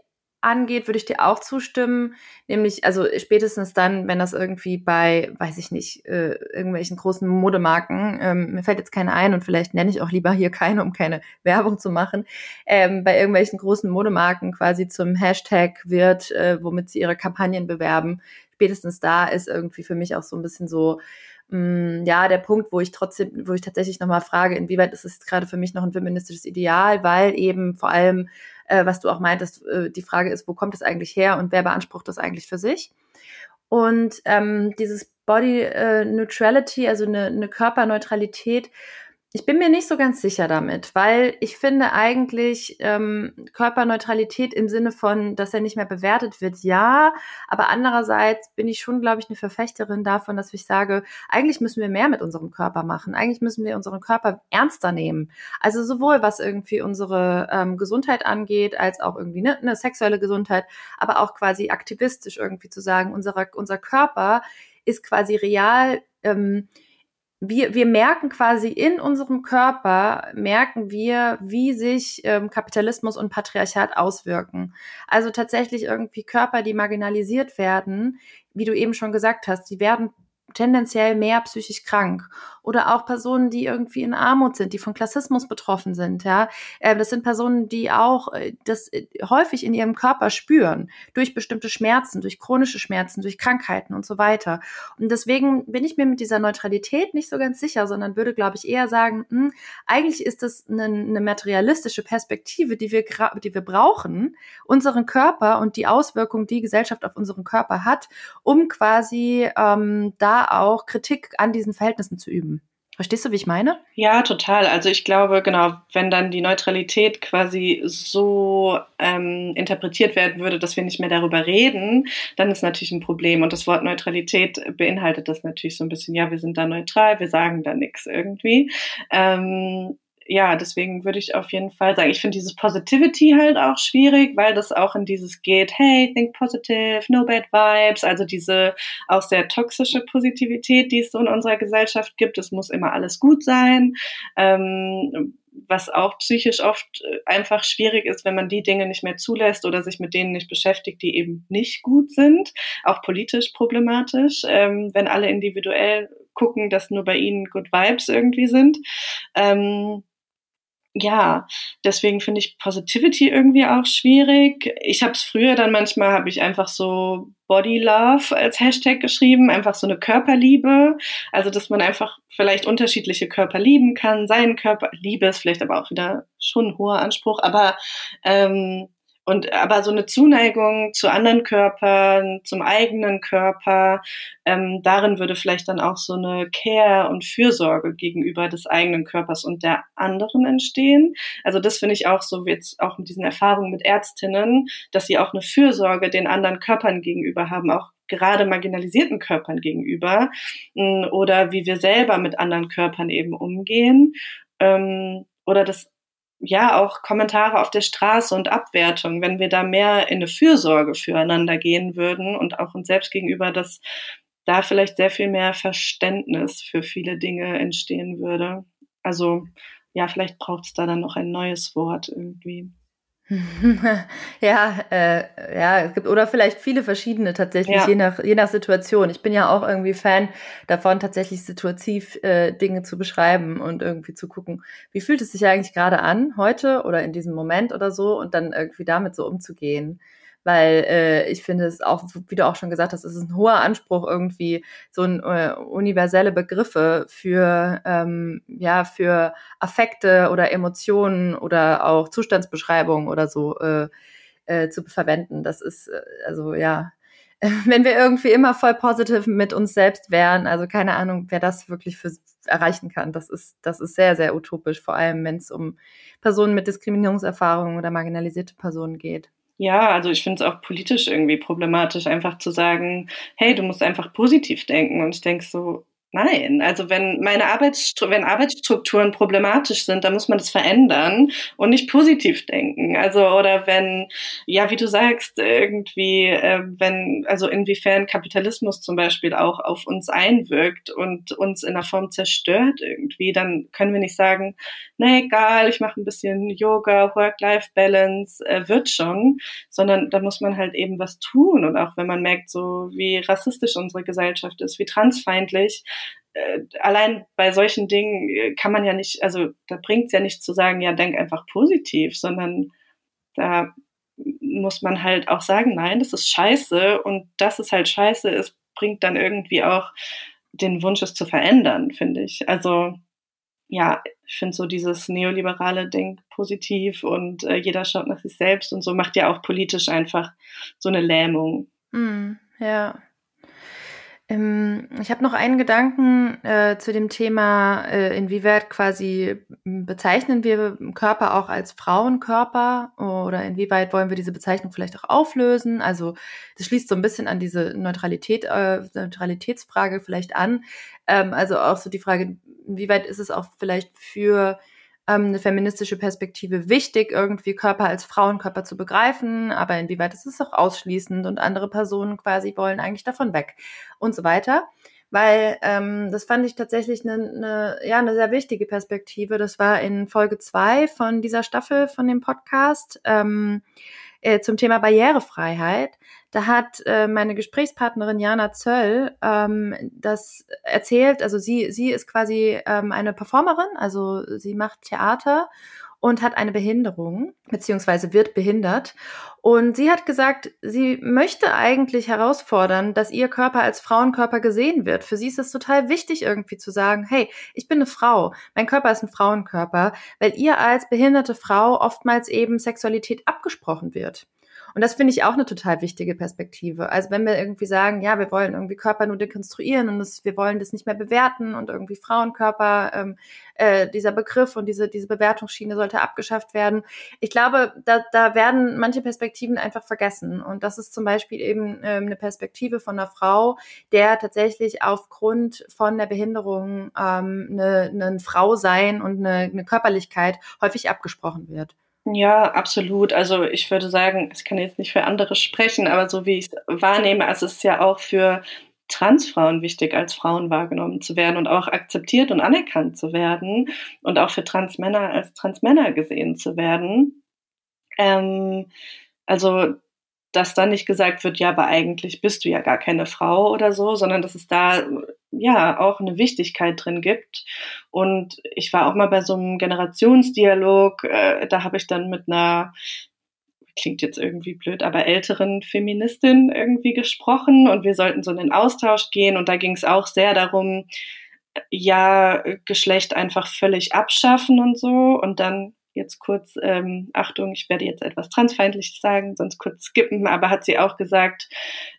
angeht, würde ich dir auch zustimmen. Nämlich, also spätestens dann, wenn das irgendwie bei, weiß ich nicht, äh, irgendwelchen großen Modemarken, ähm, mir fällt jetzt keine ein und vielleicht nenne ich auch lieber hier keine, um keine Werbung zu machen, ähm, bei irgendwelchen großen Modemarken quasi zum Hashtag wird, äh, womit sie ihre Kampagnen bewerben. Spätestens da ist irgendwie für mich auch so ein bisschen so, Mm, ja, der Punkt, wo ich trotzdem, wo ich tatsächlich nochmal frage, inwieweit ist es gerade für mich noch ein feministisches Ideal, weil eben vor allem, äh, was du auch meintest, äh, die Frage ist, wo kommt es eigentlich her und wer beansprucht das eigentlich für sich? Und ähm, dieses Body äh, Neutrality, also eine, eine Körperneutralität, Ich bin mir nicht so ganz sicher damit, weil ich finde eigentlich ähm, Körperneutralität im Sinne von, dass er nicht mehr bewertet wird, ja. Aber andererseits bin ich schon, glaube ich, eine Verfechterin davon, dass ich sage, eigentlich müssen wir mehr mit unserem Körper machen. Eigentlich müssen wir unseren Körper ernster nehmen. Also sowohl was irgendwie unsere ähm, Gesundheit angeht, als auch irgendwie ne, eine sexuelle Gesundheit, aber auch quasi aktivistisch irgendwie zu sagen, unser, unser Körper ist quasi real. Ähm, wir, wir merken quasi in unserem Körper, merken wir, wie sich ähm, Kapitalismus und Patriarchat auswirken. Also tatsächlich irgendwie Körper, die marginalisiert werden, wie du eben schon gesagt hast, die werden tendenziell mehr psychisch krank oder auch Personen, die irgendwie in Armut sind, die von Klassismus betroffen sind. Ja, äh, das sind Personen, die auch äh, das äh, häufig in ihrem Körper spüren durch bestimmte Schmerzen, durch chronische Schmerzen, durch Krankheiten und so weiter. Und deswegen bin ich mir mit dieser Neutralität nicht so ganz sicher, sondern würde, glaube ich, eher sagen, mh, hm, eigentlich ist das eine, eine materialistische Perspektive, die wir, die wir brauchen, unseren Körper und die Auswirkungen, die Gesellschaft auf unseren Körper hat, um quasi ähm, da auch Kritik an diesen Verhältnissen zu üben. Verstehst du, wie ich meine? Ja, total. Also ich glaube, genau, wenn dann die Neutralität quasi so ähm, interpretiert werden würde, dass wir nicht mehr darüber reden, dann ist natürlich ein Problem. Und das Wort Neutralität beinhaltet das natürlich so ein bisschen, ja, wir sind da neutral, wir sagen da nichts irgendwie. Ähm, ja, deswegen würde ich auf jeden Fall sagen, ich finde dieses Positivity halt auch schwierig, weil das auch in dieses geht, hey, think positive, no bad vibes, also diese auch sehr toxische Positivität, die es so in unserer Gesellschaft gibt. Es muss immer alles gut sein. Ähm, was auch psychisch oft äh, einfach schwierig ist, wenn man die Dinge nicht mehr zulässt oder sich mit denen nicht beschäftigt, die eben nicht gut sind. Auch politisch problematisch, ähm, wenn alle individuell gucken, dass nur bei ihnen Good Vibes irgendwie sind. Ähm, ja, deswegen finde ich Positivity irgendwie auch schwierig. Ich habe es früher dann manchmal, habe ich einfach so Body Love als Hashtag geschrieben, einfach so eine Körperliebe. Also, dass man einfach vielleicht unterschiedliche Körper lieben kann. Seinen Körper, Liebe ist vielleicht aber auch wieder schon ein hoher Anspruch, aber ähm, und aber so eine Zuneigung zu anderen Körpern, zum eigenen Körper, ähm, darin würde vielleicht dann auch so eine Care und Fürsorge gegenüber des eigenen Körpers und der anderen entstehen. Also das finde ich auch so jetzt auch mit diesen Erfahrungen mit Ärztinnen, dass sie auch eine Fürsorge den anderen Körpern gegenüber haben, auch gerade marginalisierten Körpern gegenüber mm, oder wie wir selber mit anderen Körpern eben umgehen. Ähm, oder das ja auch Kommentare auf der Straße und Abwertung, wenn wir da mehr in eine Fürsorge füreinander gehen würden und auch uns selbst gegenüber, dass da vielleicht sehr viel mehr Verständnis für viele Dinge entstehen würde. Also ja, vielleicht braucht es da dann noch ein neues Wort irgendwie. [laughs] ja, äh, ja, es gibt oder vielleicht viele verschiedene tatsächlich, ja. je nach je nach Situation. Ich bin ja auch irgendwie Fan davon, tatsächlich situativ äh, Dinge zu beschreiben und irgendwie zu gucken, wie fühlt es sich eigentlich gerade an heute oder in diesem Moment oder so und dann irgendwie damit so umzugehen weil äh, ich finde es auch, wie du auch schon gesagt hast, es ist ein hoher Anspruch irgendwie so ein, äh, universelle Begriffe für ähm, ja für Affekte oder Emotionen oder auch Zustandsbeschreibungen oder so äh, äh, zu verwenden. Das ist äh, also ja [laughs] wenn wir irgendwie immer voll positiv mit uns selbst wären, also keine Ahnung, wer das wirklich für erreichen kann. Das ist, das ist sehr, sehr utopisch, vor allem wenn es um Personen mit Diskriminierungserfahrungen oder marginalisierte Personen geht. Ja, also ich finde es auch politisch irgendwie problematisch, einfach zu sagen, hey, du musst einfach positiv denken. Und ich denke so, Nein, also wenn meine Arbeitsstru wenn Arbeitsstrukturen problematisch sind, dann muss man das verändern und nicht positiv denken. Also oder wenn ja, wie du sagst, irgendwie, äh, wenn also inwiefern Kapitalismus zum Beispiel auch auf uns einwirkt und uns in der Form zerstört irgendwie, dann können wir nicht sagen, na egal, ich mache ein bisschen Yoga, Work-Life-Balance, äh, wird schon, sondern da muss man halt eben was tun und auch wenn man merkt, so wie rassistisch unsere Gesellschaft ist, wie transfeindlich äh, allein bei solchen Dingen äh, kann man ja nicht, also da bringt es ja nicht zu sagen, ja, denk einfach positiv, sondern da muss man halt auch sagen, nein, das ist scheiße und dass es halt scheiße ist, bringt dann irgendwie auch den Wunsch, es zu verändern, finde ich. Also ja, ich finde so dieses neoliberale Denk positiv und äh, jeder schaut nach sich selbst und so macht ja auch politisch einfach so eine Lähmung. Mm, ja. Ähm, Ich habe noch einen Gedanken äh, zu dem Thema, äh, inwieweit quasi bezeichnen wir Körper auch als Frauenkörper oder inwieweit wollen wir diese Bezeichnung vielleicht auch auflösen? Also das schließt so ein bisschen an diese Neutralität, äh, Neutralitätsfrage vielleicht an. Ähm, also auch so die Frage, inwieweit ist es auch vielleicht für ähm, eine feministische Perspektive wichtig, irgendwie Körper als Frauenkörper zu begreifen, aber inwieweit ist es auch ausschließend und andere Personen quasi wollen eigentlich davon weg und so weiter. Weil ähm, das fand ich tatsächlich eine, eine, ja, eine sehr wichtige Perspektive. Das war in Folge zwei von dieser Staffel von dem Podcast. Ähm, äh, zum Thema Barrierefreiheit. Da hat äh, meine Gesprächspartnerin Jana Zöll ähm, das erzählt. Also sie, sie ist quasi ähm, eine Performerin, also sie macht Theater und hat eine Behinderung, beziehungsweise wird behindert. Und sie hat gesagt, sie möchte eigentlich herausfordern, dass ihr Körper als Frauenkörper gesehen wird. Für sie ist es total wichtig, irgendwie zu sagen, hey, ich bin eine Frau, mein Körper ist ein Frauenkörper, weil ihr als behinderte Frau oftmals eben Sexualität abgesprochen wird. Und das finde ich auch eine total wichtige Perspektive. Also wenn wir irgendwie sagen, ja, wir wollen irgendwie Körper nur dekonstruieren und das, wir wollen das nicht mehr bewerten und irgendwie Frauenkörper, ähm, äh, dieser Begriff und diese, diese Bewertungsschiene sollte abgeschafft werden. Ich glaube, da, da werden manche Perspektiven einfach vergessen. Und das ist zum Beispiel eben ähm, eine Perspektive von einer Frau, der tatsächlich aufgrund von der Behinderung ähm, eine, eine Frau sein und eine, eine Körperlichkeit häufig abgesprochen wird. Ja, absolut. Also ich würde sagen, ich kann jetzt nicht für andere sprechen, aber so wie ich es wahrnehme, es ist ja auch für Transfrauen wichtig, als Frauen wahrgenommen zu werden und auch akzeptiert und anerkannt zu werden und auch für Transmänner als Transmänner gesehen zu werden. Ähm, also dass dann nicht gesagt wird, ja, aber eigentlich bist du ja gar keine Frau oder so, sondern dass es da ja auch eine Wichtigkeit drin gibt. Und ich war auch mal bei so einem Generationsdialog, äh, da habe ich dann mit einer klingt jetzt irgendwie blöd, aber älteren Feministin irgendwie gesprochen und wir sollten so in den Austausch gehen und da ging es auch sehr darum, ja, Geschlecht einfach völlig abschaffen und so und dann jetzt kurz, ähm, Achtung, ich werde jetzt etwas transfeindlich sagen, sonst kurz skippen, aber hat sie auch gesagt,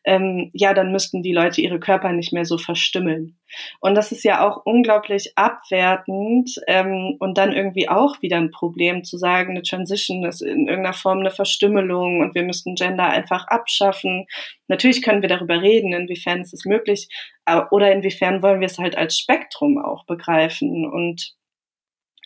ähm, ja, dann müssten die Leute ihre Körper nicht mehr so verstümmeln. Und das ist ja auch unglaublich abwertend ähm, und dann irgendwie auch wieder ein Problem zu sagen, eine Transition ist in irgendeiner Form eine Verstümmelung und wir müssten Gender einfach abschaffen. Natürlich können wir darüber reden, inwiefern ist es möglich oder inwiefern wollen wir es halt als Spektrum auch begreifen und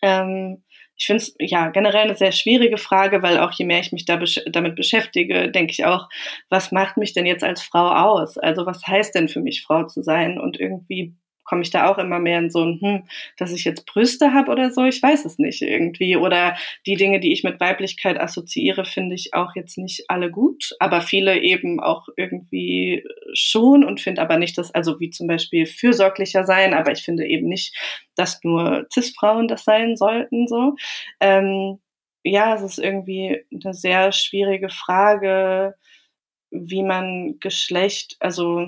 ähm, ich finde es ja generell eine sehr schwierige Frage, weil auch je mehr ich mich da besch damit beschäftige, denke ich auch, was macht mich denn jetzt als Frau aus? Also was heißt denn für mich Frau zu sein? Und irgendwie komme ich da auch immer mehr in so ein, hm, dass ich jetzt Brüste habe oder so, ich weiß es nicht irgendwie. Oder die Dinge, die ich mit Weiblichkeit assoziiere, finde ich auch jetzt nicht alle gut, aber viele eben auch irgendwie schon und finde aber nicht, dass, also wie zum Beispiel fürsorglicher sein, aber ich finde eben nicht, dass nur Cis-Frauen das sein sollten, so. Ähm, ja, es ist irgendwie eine sehr schwierige Frage, wie man Geschlecht, also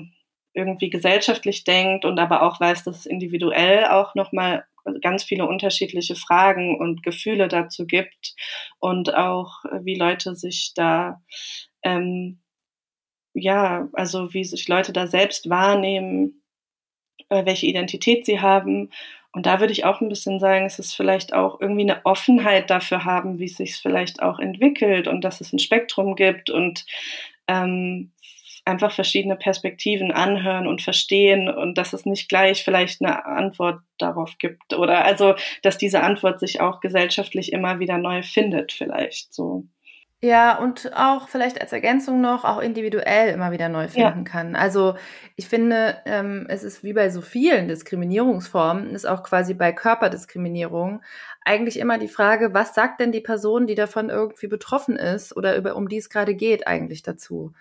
irgendwie gesellschaftlich denkt und aber auch weiß, dass es individuell auch nochmal ganz viele unterschiedliche Fragen und Gefühle dazu gibt und auch wie Leute sich da ähm, ja, also wie sich Leute da selbst wahrnehmen, äh, welche Identität sie haben. Und da würde ich auch ein bisschen sagen, es ist vielleicht auch irgendwie eine Offenheit dafür haben, wie es sich vielleicht auch entwickelt und dass es ein Spektrum gibt und ähm, einfach verschiedene Perspektiven anhören und verstehen und dass es nicht gleich vielleicht eine Antwort darauf gibt oder also, dass diese Antwort sich auch gesellschaftlich immer wieder neu findet vielleicht so. Ja, und auch vielleicht als Ergänzung noch, auch individuell immer wieder neu finden ja. kann. Also ich finde, ähm, es ist wie bei so vielen Diskriminierungsformen, ist auch quasi bei Körperdiskriminierung eigentlich immer die Frage, was sagt denn die Person, die davon irgendwie betroffen ist oder über, um die es gerade geht, eigentlich dazu?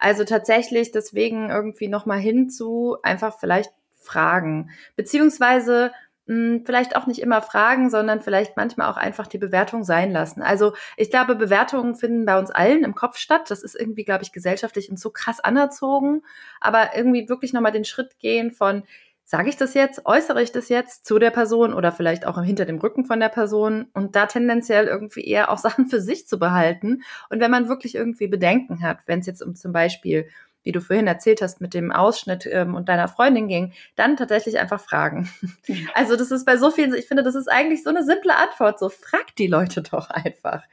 Also tatsächlich deswegen irgendwie nochmal hinzu, einfach vielleicht fragen. Beziehungsweise mh, hm, vielleicht auch nicht immer fragen, sondern vielleicht manchmal auch einfach die Bewertung sein lassen. Also ich glaube, Bewertungen finden bei uns allen im Kopf statt. Das ist irgendwie, glaube ich, gesellschaftlich und so krass anerzogen. Aber irgendwie wirklich nochmal den Schritt gehen von, sage ich das jetzt, äußere ich das jetzt zu der Person oder vielleicht auch hinter dem Rücken von der Person und da tendenziell irgendwie eher auch [laughs] Sachen für sich zu behalten. Und wenn man wirklich irgendwie Bedenken hat, wenn es jetzt um zum Beispiel wie du vorhin erzählt hast, mit dem Ausschnitt ähm, und deiner Freundin ging, dann tatsächlich einfach fragen. Ja. [laughs] Also das ist bei so vielen, ich finde, das ist eigentlich so eine simple Antwort. So frag die Leute doch einfach.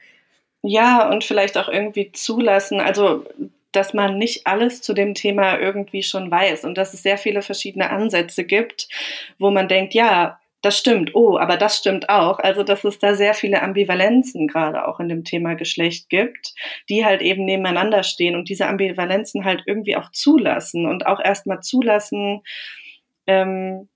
Ja, und vielleicht auch irgendwie zulassen. Also dass man nicht alles zu dem Thema irgendwie schon weiß und dass es sehr viele verschiedene Ansätze gibt, wo man denkt, ja, das stimmt, oh, aber das stimmt auch. Also, dass es da sehr viele Ambivalenzen gerade auch in dem Thema Geschlecht gibt, die halt eben nebeneinander stehen und diese Ambivalenzen halt irgendwie auch zulassen und auch erstmal zulassen, ähm,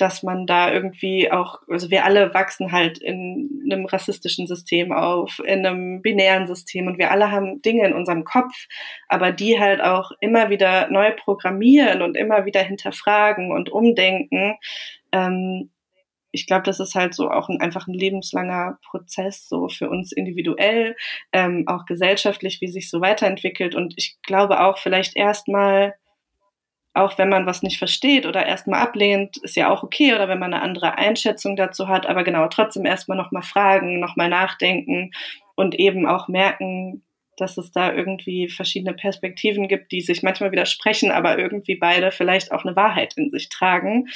dass man da irgendwie auch, also wir alle wachsen halt in einem rassistischen System auf, in einem binären System und wir alle haben Dinge in unserem Kopf, aber die halt auch immer wieder neu programmieren und immer wieder hinterfragen und umdenken. Ähm, ich glaube, das ist halt so auch ein, einfach ein lebenslanger Prozess, so für uns individuell, ähm, auch gesellschaftlich, wie sich so weiterentwickelt. Und ich glaube auch vielleicht erstmal auch wenn man was nicht versteht oder erstmal ablehnt, ist ja auch okay oder wenn man eine andere Einschätzung dazu hat, aber genau, trotzdem erstmal nochmal fragen, nochmal nachdenken und eben auch merken, dass es da irgendwie verschiedene Perspektiven gibt, die sich manchmal widersprechen, aber irgendwie beide vielleicht auch eine Wahrheit in sich tragen.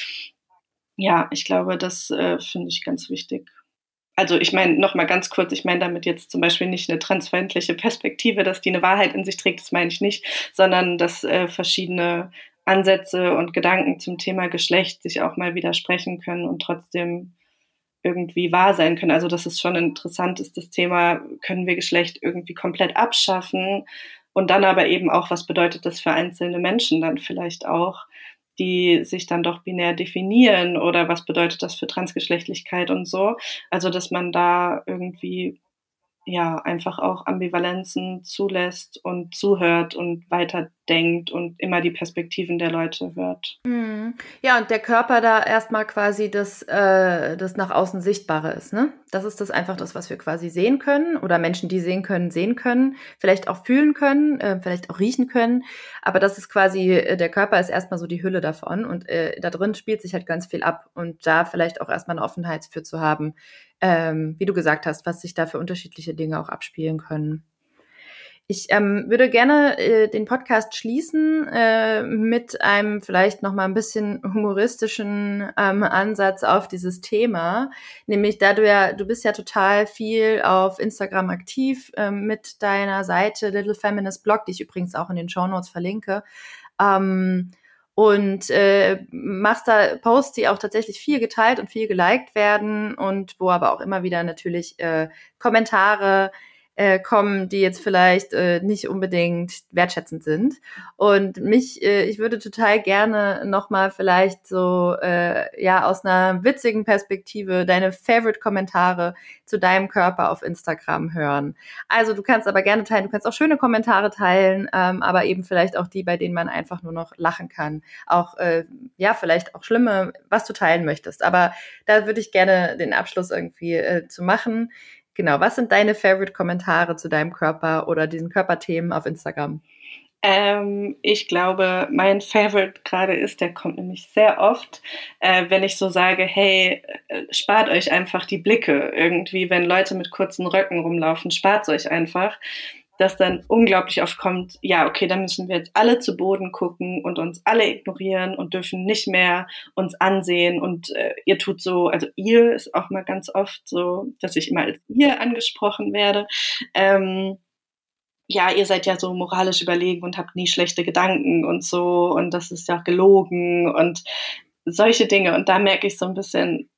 Ja, ich glaube, das äh, finde ich ganz wichtig. Also ich meine, nochmal ganz kurz, ich meine damit jetzt zum Beispiel nicht eine transfeindliche Perspektive, dass die eine Wahrheit in sich trägt, das meine ich nicht, sondern dass äh, verschiedene Ansätze und Gedanken zum Thema Geschlecht sich auch mal widersprechen können und trotzdem irgendwie wahr sein können. Also dass es schon interessant ist, das Thema, können wir Geschlecht irgendwie komplett abschaffen? Und dann aber eben auch, was bedeutet das für einzelne Menschen dann vielleicht auch, die sich dann doch binär definieren oder was bedeutet das für Transgeschlechtlichkeit und so. Also dass man da irgendwie ja einfach auch Ambivalenzen zulässt und zuhört und weiterdenkt und immer die Perspektiven der Leute hört. Mhm. Ja, und der Körper da erstmal quasi das, äh, das nach außen Sichtbare ist, ne? Das ist das einfach das, was wir quasi sehen können oder Menschen, die sehen können, sehen können, vielleicht auch fühlen können, äh, vielleicht auch riechen können. Aber das ist quasi, äh, der Körper ist erstmal so die Hülle davon und äh, da drin spielt sich halt ganz viel ab und da vielleicht auch erstmal eine Offenheit für zu haben, ähm, wie du gesagt hast, was sich da für unterschiedliche Dinge auch abspielen können. Ich ähm, würde gerne äh, den Podcast schließen äh, mit einem vielleicht noch mal ein bisschen humoristischen ähm, Ansatz auf dieses Thema, nämlich da du ja du bist ja total viel auf Instagram aktiv ähm, mit deiner Seite Little Feminist Blog, die ich übrigens auch in den Show Notes verlinke. Ähm, und äh, machst da Posts, die auch tatsächlich viel geteilt und viel geliked werden und wo aber auch immer wieder natürlich äh, Kommentare äh, kommen, die jetzt vielleicht äh, nicht unbedingt wertschätzend sind. Und mich, äh, ich würde total gerne nochmal vielleicht so, äh, ja, aus einer witzigen Perspektive deine Favorite-Kommentare zu deinem Körper auf Instagram hören. Also du kannst aber gerne teilen, du kannst auch schöne Kommentare teilen, ähm, aber eben vielleicht auch die, bei denen man einfach nur noch lachen kann. Auch, äh, ja, vielleicht auch schlimme, was du teilen möchtest. Aber da würde ich gerne den Abschluss irgendwie äh, zu machen. Genau, was sind deine Favorite-Kommentare zu deinem Körper oder diesen Körperthemen auf Instagram? Ähm, ich glaube, mein Favorite gerade ist, der kommt nämlich sehr oft, äh, wenn ich so sage, hey, äh, spart euch einfach die Blicke irgendwie, wenn Leute mit kurzen Röcken rumlaufen, spart euch einfach dass dann unglaublich oft kommt, ja, okay, dann müssen wir jetzt alle zu Boden gucken und uns alle ignorieren und dürfen nicht mehr uns ansehen und äh, ihr tut so, also ihr ist auch mal ganz oft so, dass ich immer als ihr angesprochen werde. Ähm, ja, ihr seid ja so moralisch überlegen und habt nie schlechte Gedanken und so und das ist ja gelogen und solche Dinge. Und da merke ich so ein bisschen,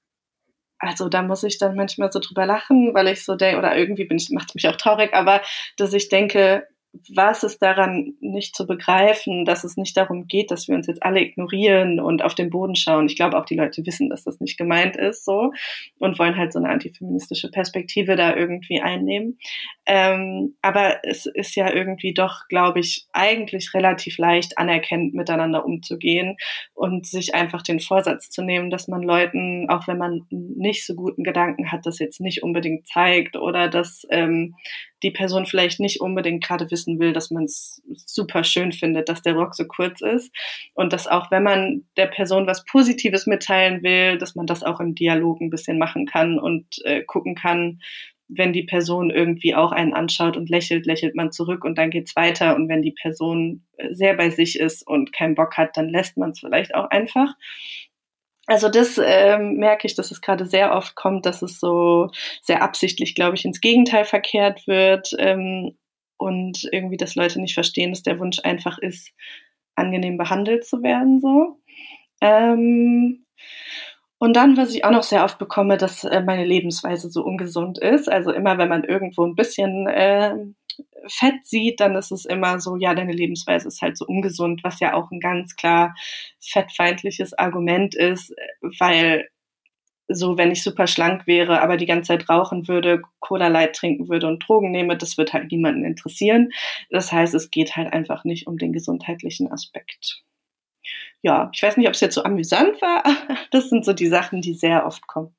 also da muss ich dann manchmal so drüber lachen, weil ich so denke, oder irgendwie bin ich, macht mich auch traurig, aber dass ich denke, was ist daran nicht zu begreifen, dass es nicht darum geht, dass wir uns jetzt alle ignorieren und auf den Boden schauen. Ich glaube auch die Leute wissen, dass das nicht gemeint ist so und wollen halt so eine antifeministische Perspektive da irgendwie einnehmen. Ähm, aber es ist ja irgendwie doch, glaube ich, eigentlich relativ leicht anerkennt, miteinander umzugehen und sich einfach den Vorsatz zu nehmen, dass man Leuten, auch wenn man nicht so guten Gedanken hat, das jetzt nicht unbedingt zeigt oder dass ähm, die Person vielleicht nicht unbedingt gerade wissen will, dass man es super schön findet, dass der Rock so kurz ist. Und dass auch wenn man der Person was Positives mitteilen will, dass man das auch im Dialog ein bisschen machen kann und äh, gucken kann, wenn die Person irgendwie auch einen anschaut und lächelt, lächelt man zurück und dann geht's weiter. Und wenn die Person äh, sehr bei sich ist und keinen Bock hat, dann lässt man es vielleicht auch einfach. Also das ähm, merke ich, dass es gerade sehr oft kommt, dass es so sehr absichtlich, glaube ich, ins Gegenteil verkehrt wird ähm, und irgendwie, dass Leute nicht verstehen, dass der Wunsch einfach ist, angenehm behandelt zu werden. So. Ähm, und dann, was ich auch noch sehr oft bekomme, dass äh, meine Lebensweise so ungesund ist. Also immer, wenn man irgendwo ein bisschen äh, Fett sieht, dann ist es immer so, ja, deine Lebensweise ist halt so ungesund, was ja auch ein ganz klar fettfeindliches Argument ist, weil so, wenn ich super schlank wäre, aber die ganze Zeit rauchen würde, Cola Light trinken würde und Drogen nehme, das wird halt niemanden interessieren. Das heißt, es geht halt einfach nicht um den gesundheitlichen Aspekt ja, ich weiß nicht, ob es jetzt so amüsant war. [laughs] Das sind so die Sachen, die sehr oft kommen.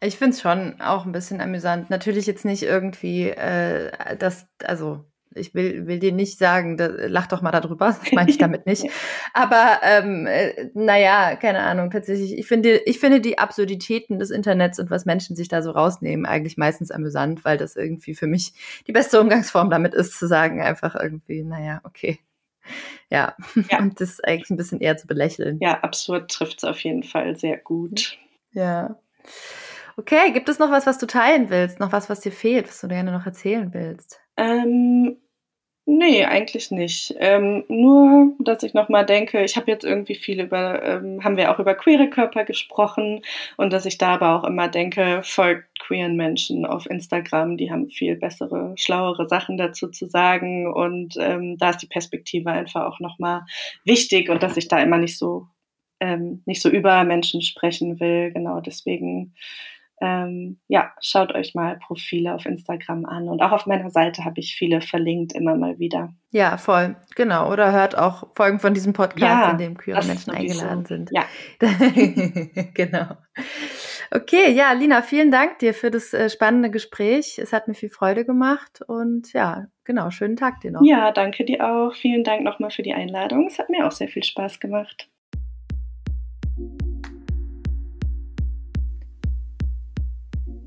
Ich finde es schon auch ein bisschen amüsant. Natürlich jetzt nicht irgendwie, äh, das, also ich will, will dir nicht sagen, da, lach doch mal darüber, das meine ich damit nicht. [laughs] Aber ähm, äh, naja, keine Ahnung, tatsächlich, ich finde, ich finde die Absurditäten des Internets und was Menschen sich da so rausnehmen, eigentlich meistens amüsant, weil das irgendwie für mich die beste Umgangsform damit ist, zu sagen, einfach irgendwie, naja, okay. Ja. ja. [laughs] Und das ist eigentlich ein bisschen eher zu belächeln. Ja, absurd trifft es auf jeden Fall sehr gut. Ja. Okay, gibt es noch was, was du teilen willst? Noch was, was dir fehlt, was du gerne noch erzählen willst? Ähm, Nee, eigentlich nicht. Ähm, nur, dass ich nochmal denke, ich habe jetzt irgendwie viel über, ähm, haben wir auch über queere Körper gesprochen und dass ich da aber auch immer denke, folgt queeren Menschen auf Instagram, die haben viel bessere, schlauere Sachen dazu zu sagen und ähm, da ist die Perspektive einfach auch nochmal wichtig und dass ich da immer nicht so, ähm, nicht so über Menschen sprechen will. Genau deswegen ähm, ja, schaut euch mal Profile auf Instagram an. Und auch auf meiner Seite habe ich viele verlinkt, immer mal wieder. Ja, voll. Genau. Oder hört auch Folgen von diesem Podcast, ja, in dem queere Menschen eingeladen so. sind. Ja. [laughs] genau. Okay, ja, Lina, vielen Dank dir für das äh, spannende Gespräch. Es hat mir viel Freude gemacht und ja, genau, schönen Tag dir noch. Ja, danke dir auch. Vielen Dank nochmal für die Einladung. Es hat mir auch sehr viel Spaß gemacht.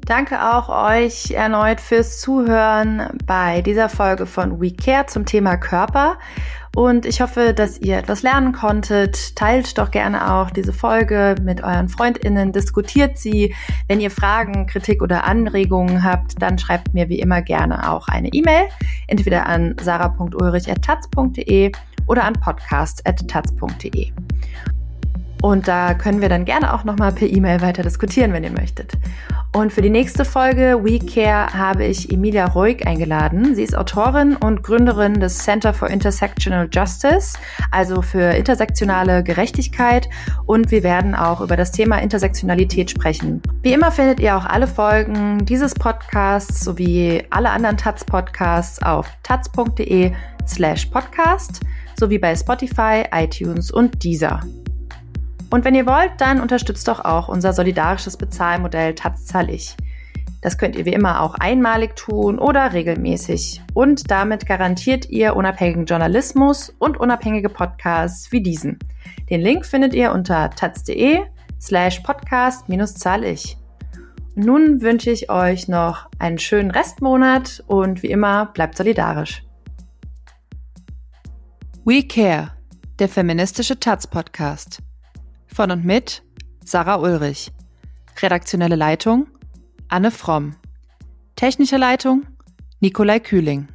Danke auch euch erneut fürs Zuhören bei dieser Folge von We Care zum Thema Körper. Und ich hoffe, dass ihr etwas lernen konntet. Teilt doch gerne auch diese Folge mit euren FreundInnen, diskutiert sie. Wenn ihr Fragen, Kritik oder Anregungen habt, dann schreibt mir wie immer gerne auch eine E-Mail. Entweder an sarah.ulrich.taz.de oder an podcast.taz.de. Und da können wir dann gerne auch nochmal per E-Mail weiter diskutieren, wenn ihr möchtet. Und für die nächste Folge We Care habe ich Emilia Ruhig eingeladen. Sie ist Autorin und Gründerin des Center for Intersectional Justice, also für intersektionale Gerechtigkeit. Und wir werden auch über das Thema Intersektionalität sprechen. Wie immer findet ihr auch alle Folgen dieses Podcasts sowie alle anderen Taz-Podcasts auf taz.de slash podcast sowie bei Spotify, iTunes und Deezer. Und wenn ihr wollt, dann unterstützt doch auch unser solidarisches Bezahlmodell Taz Zahlig. Das könnt ihr wie immer auch einmalig tun oder regelmäßig. Und damit garantiert ihr unabhängigen Journalismus und unabhängige Podcasts wie diesen. Den Link findet ihr unter taz.de slash podcast minus zahlig. Nun wünsche ich euch noch einen schönen Restmonat und wie immer bleibt solidarisch. We Care, der feministische Taz-Podcast. Von und mit Sarah Ulrich. Redaktionelle Leitung Anne Fromm. Technische Leitung Nikolai Kühling.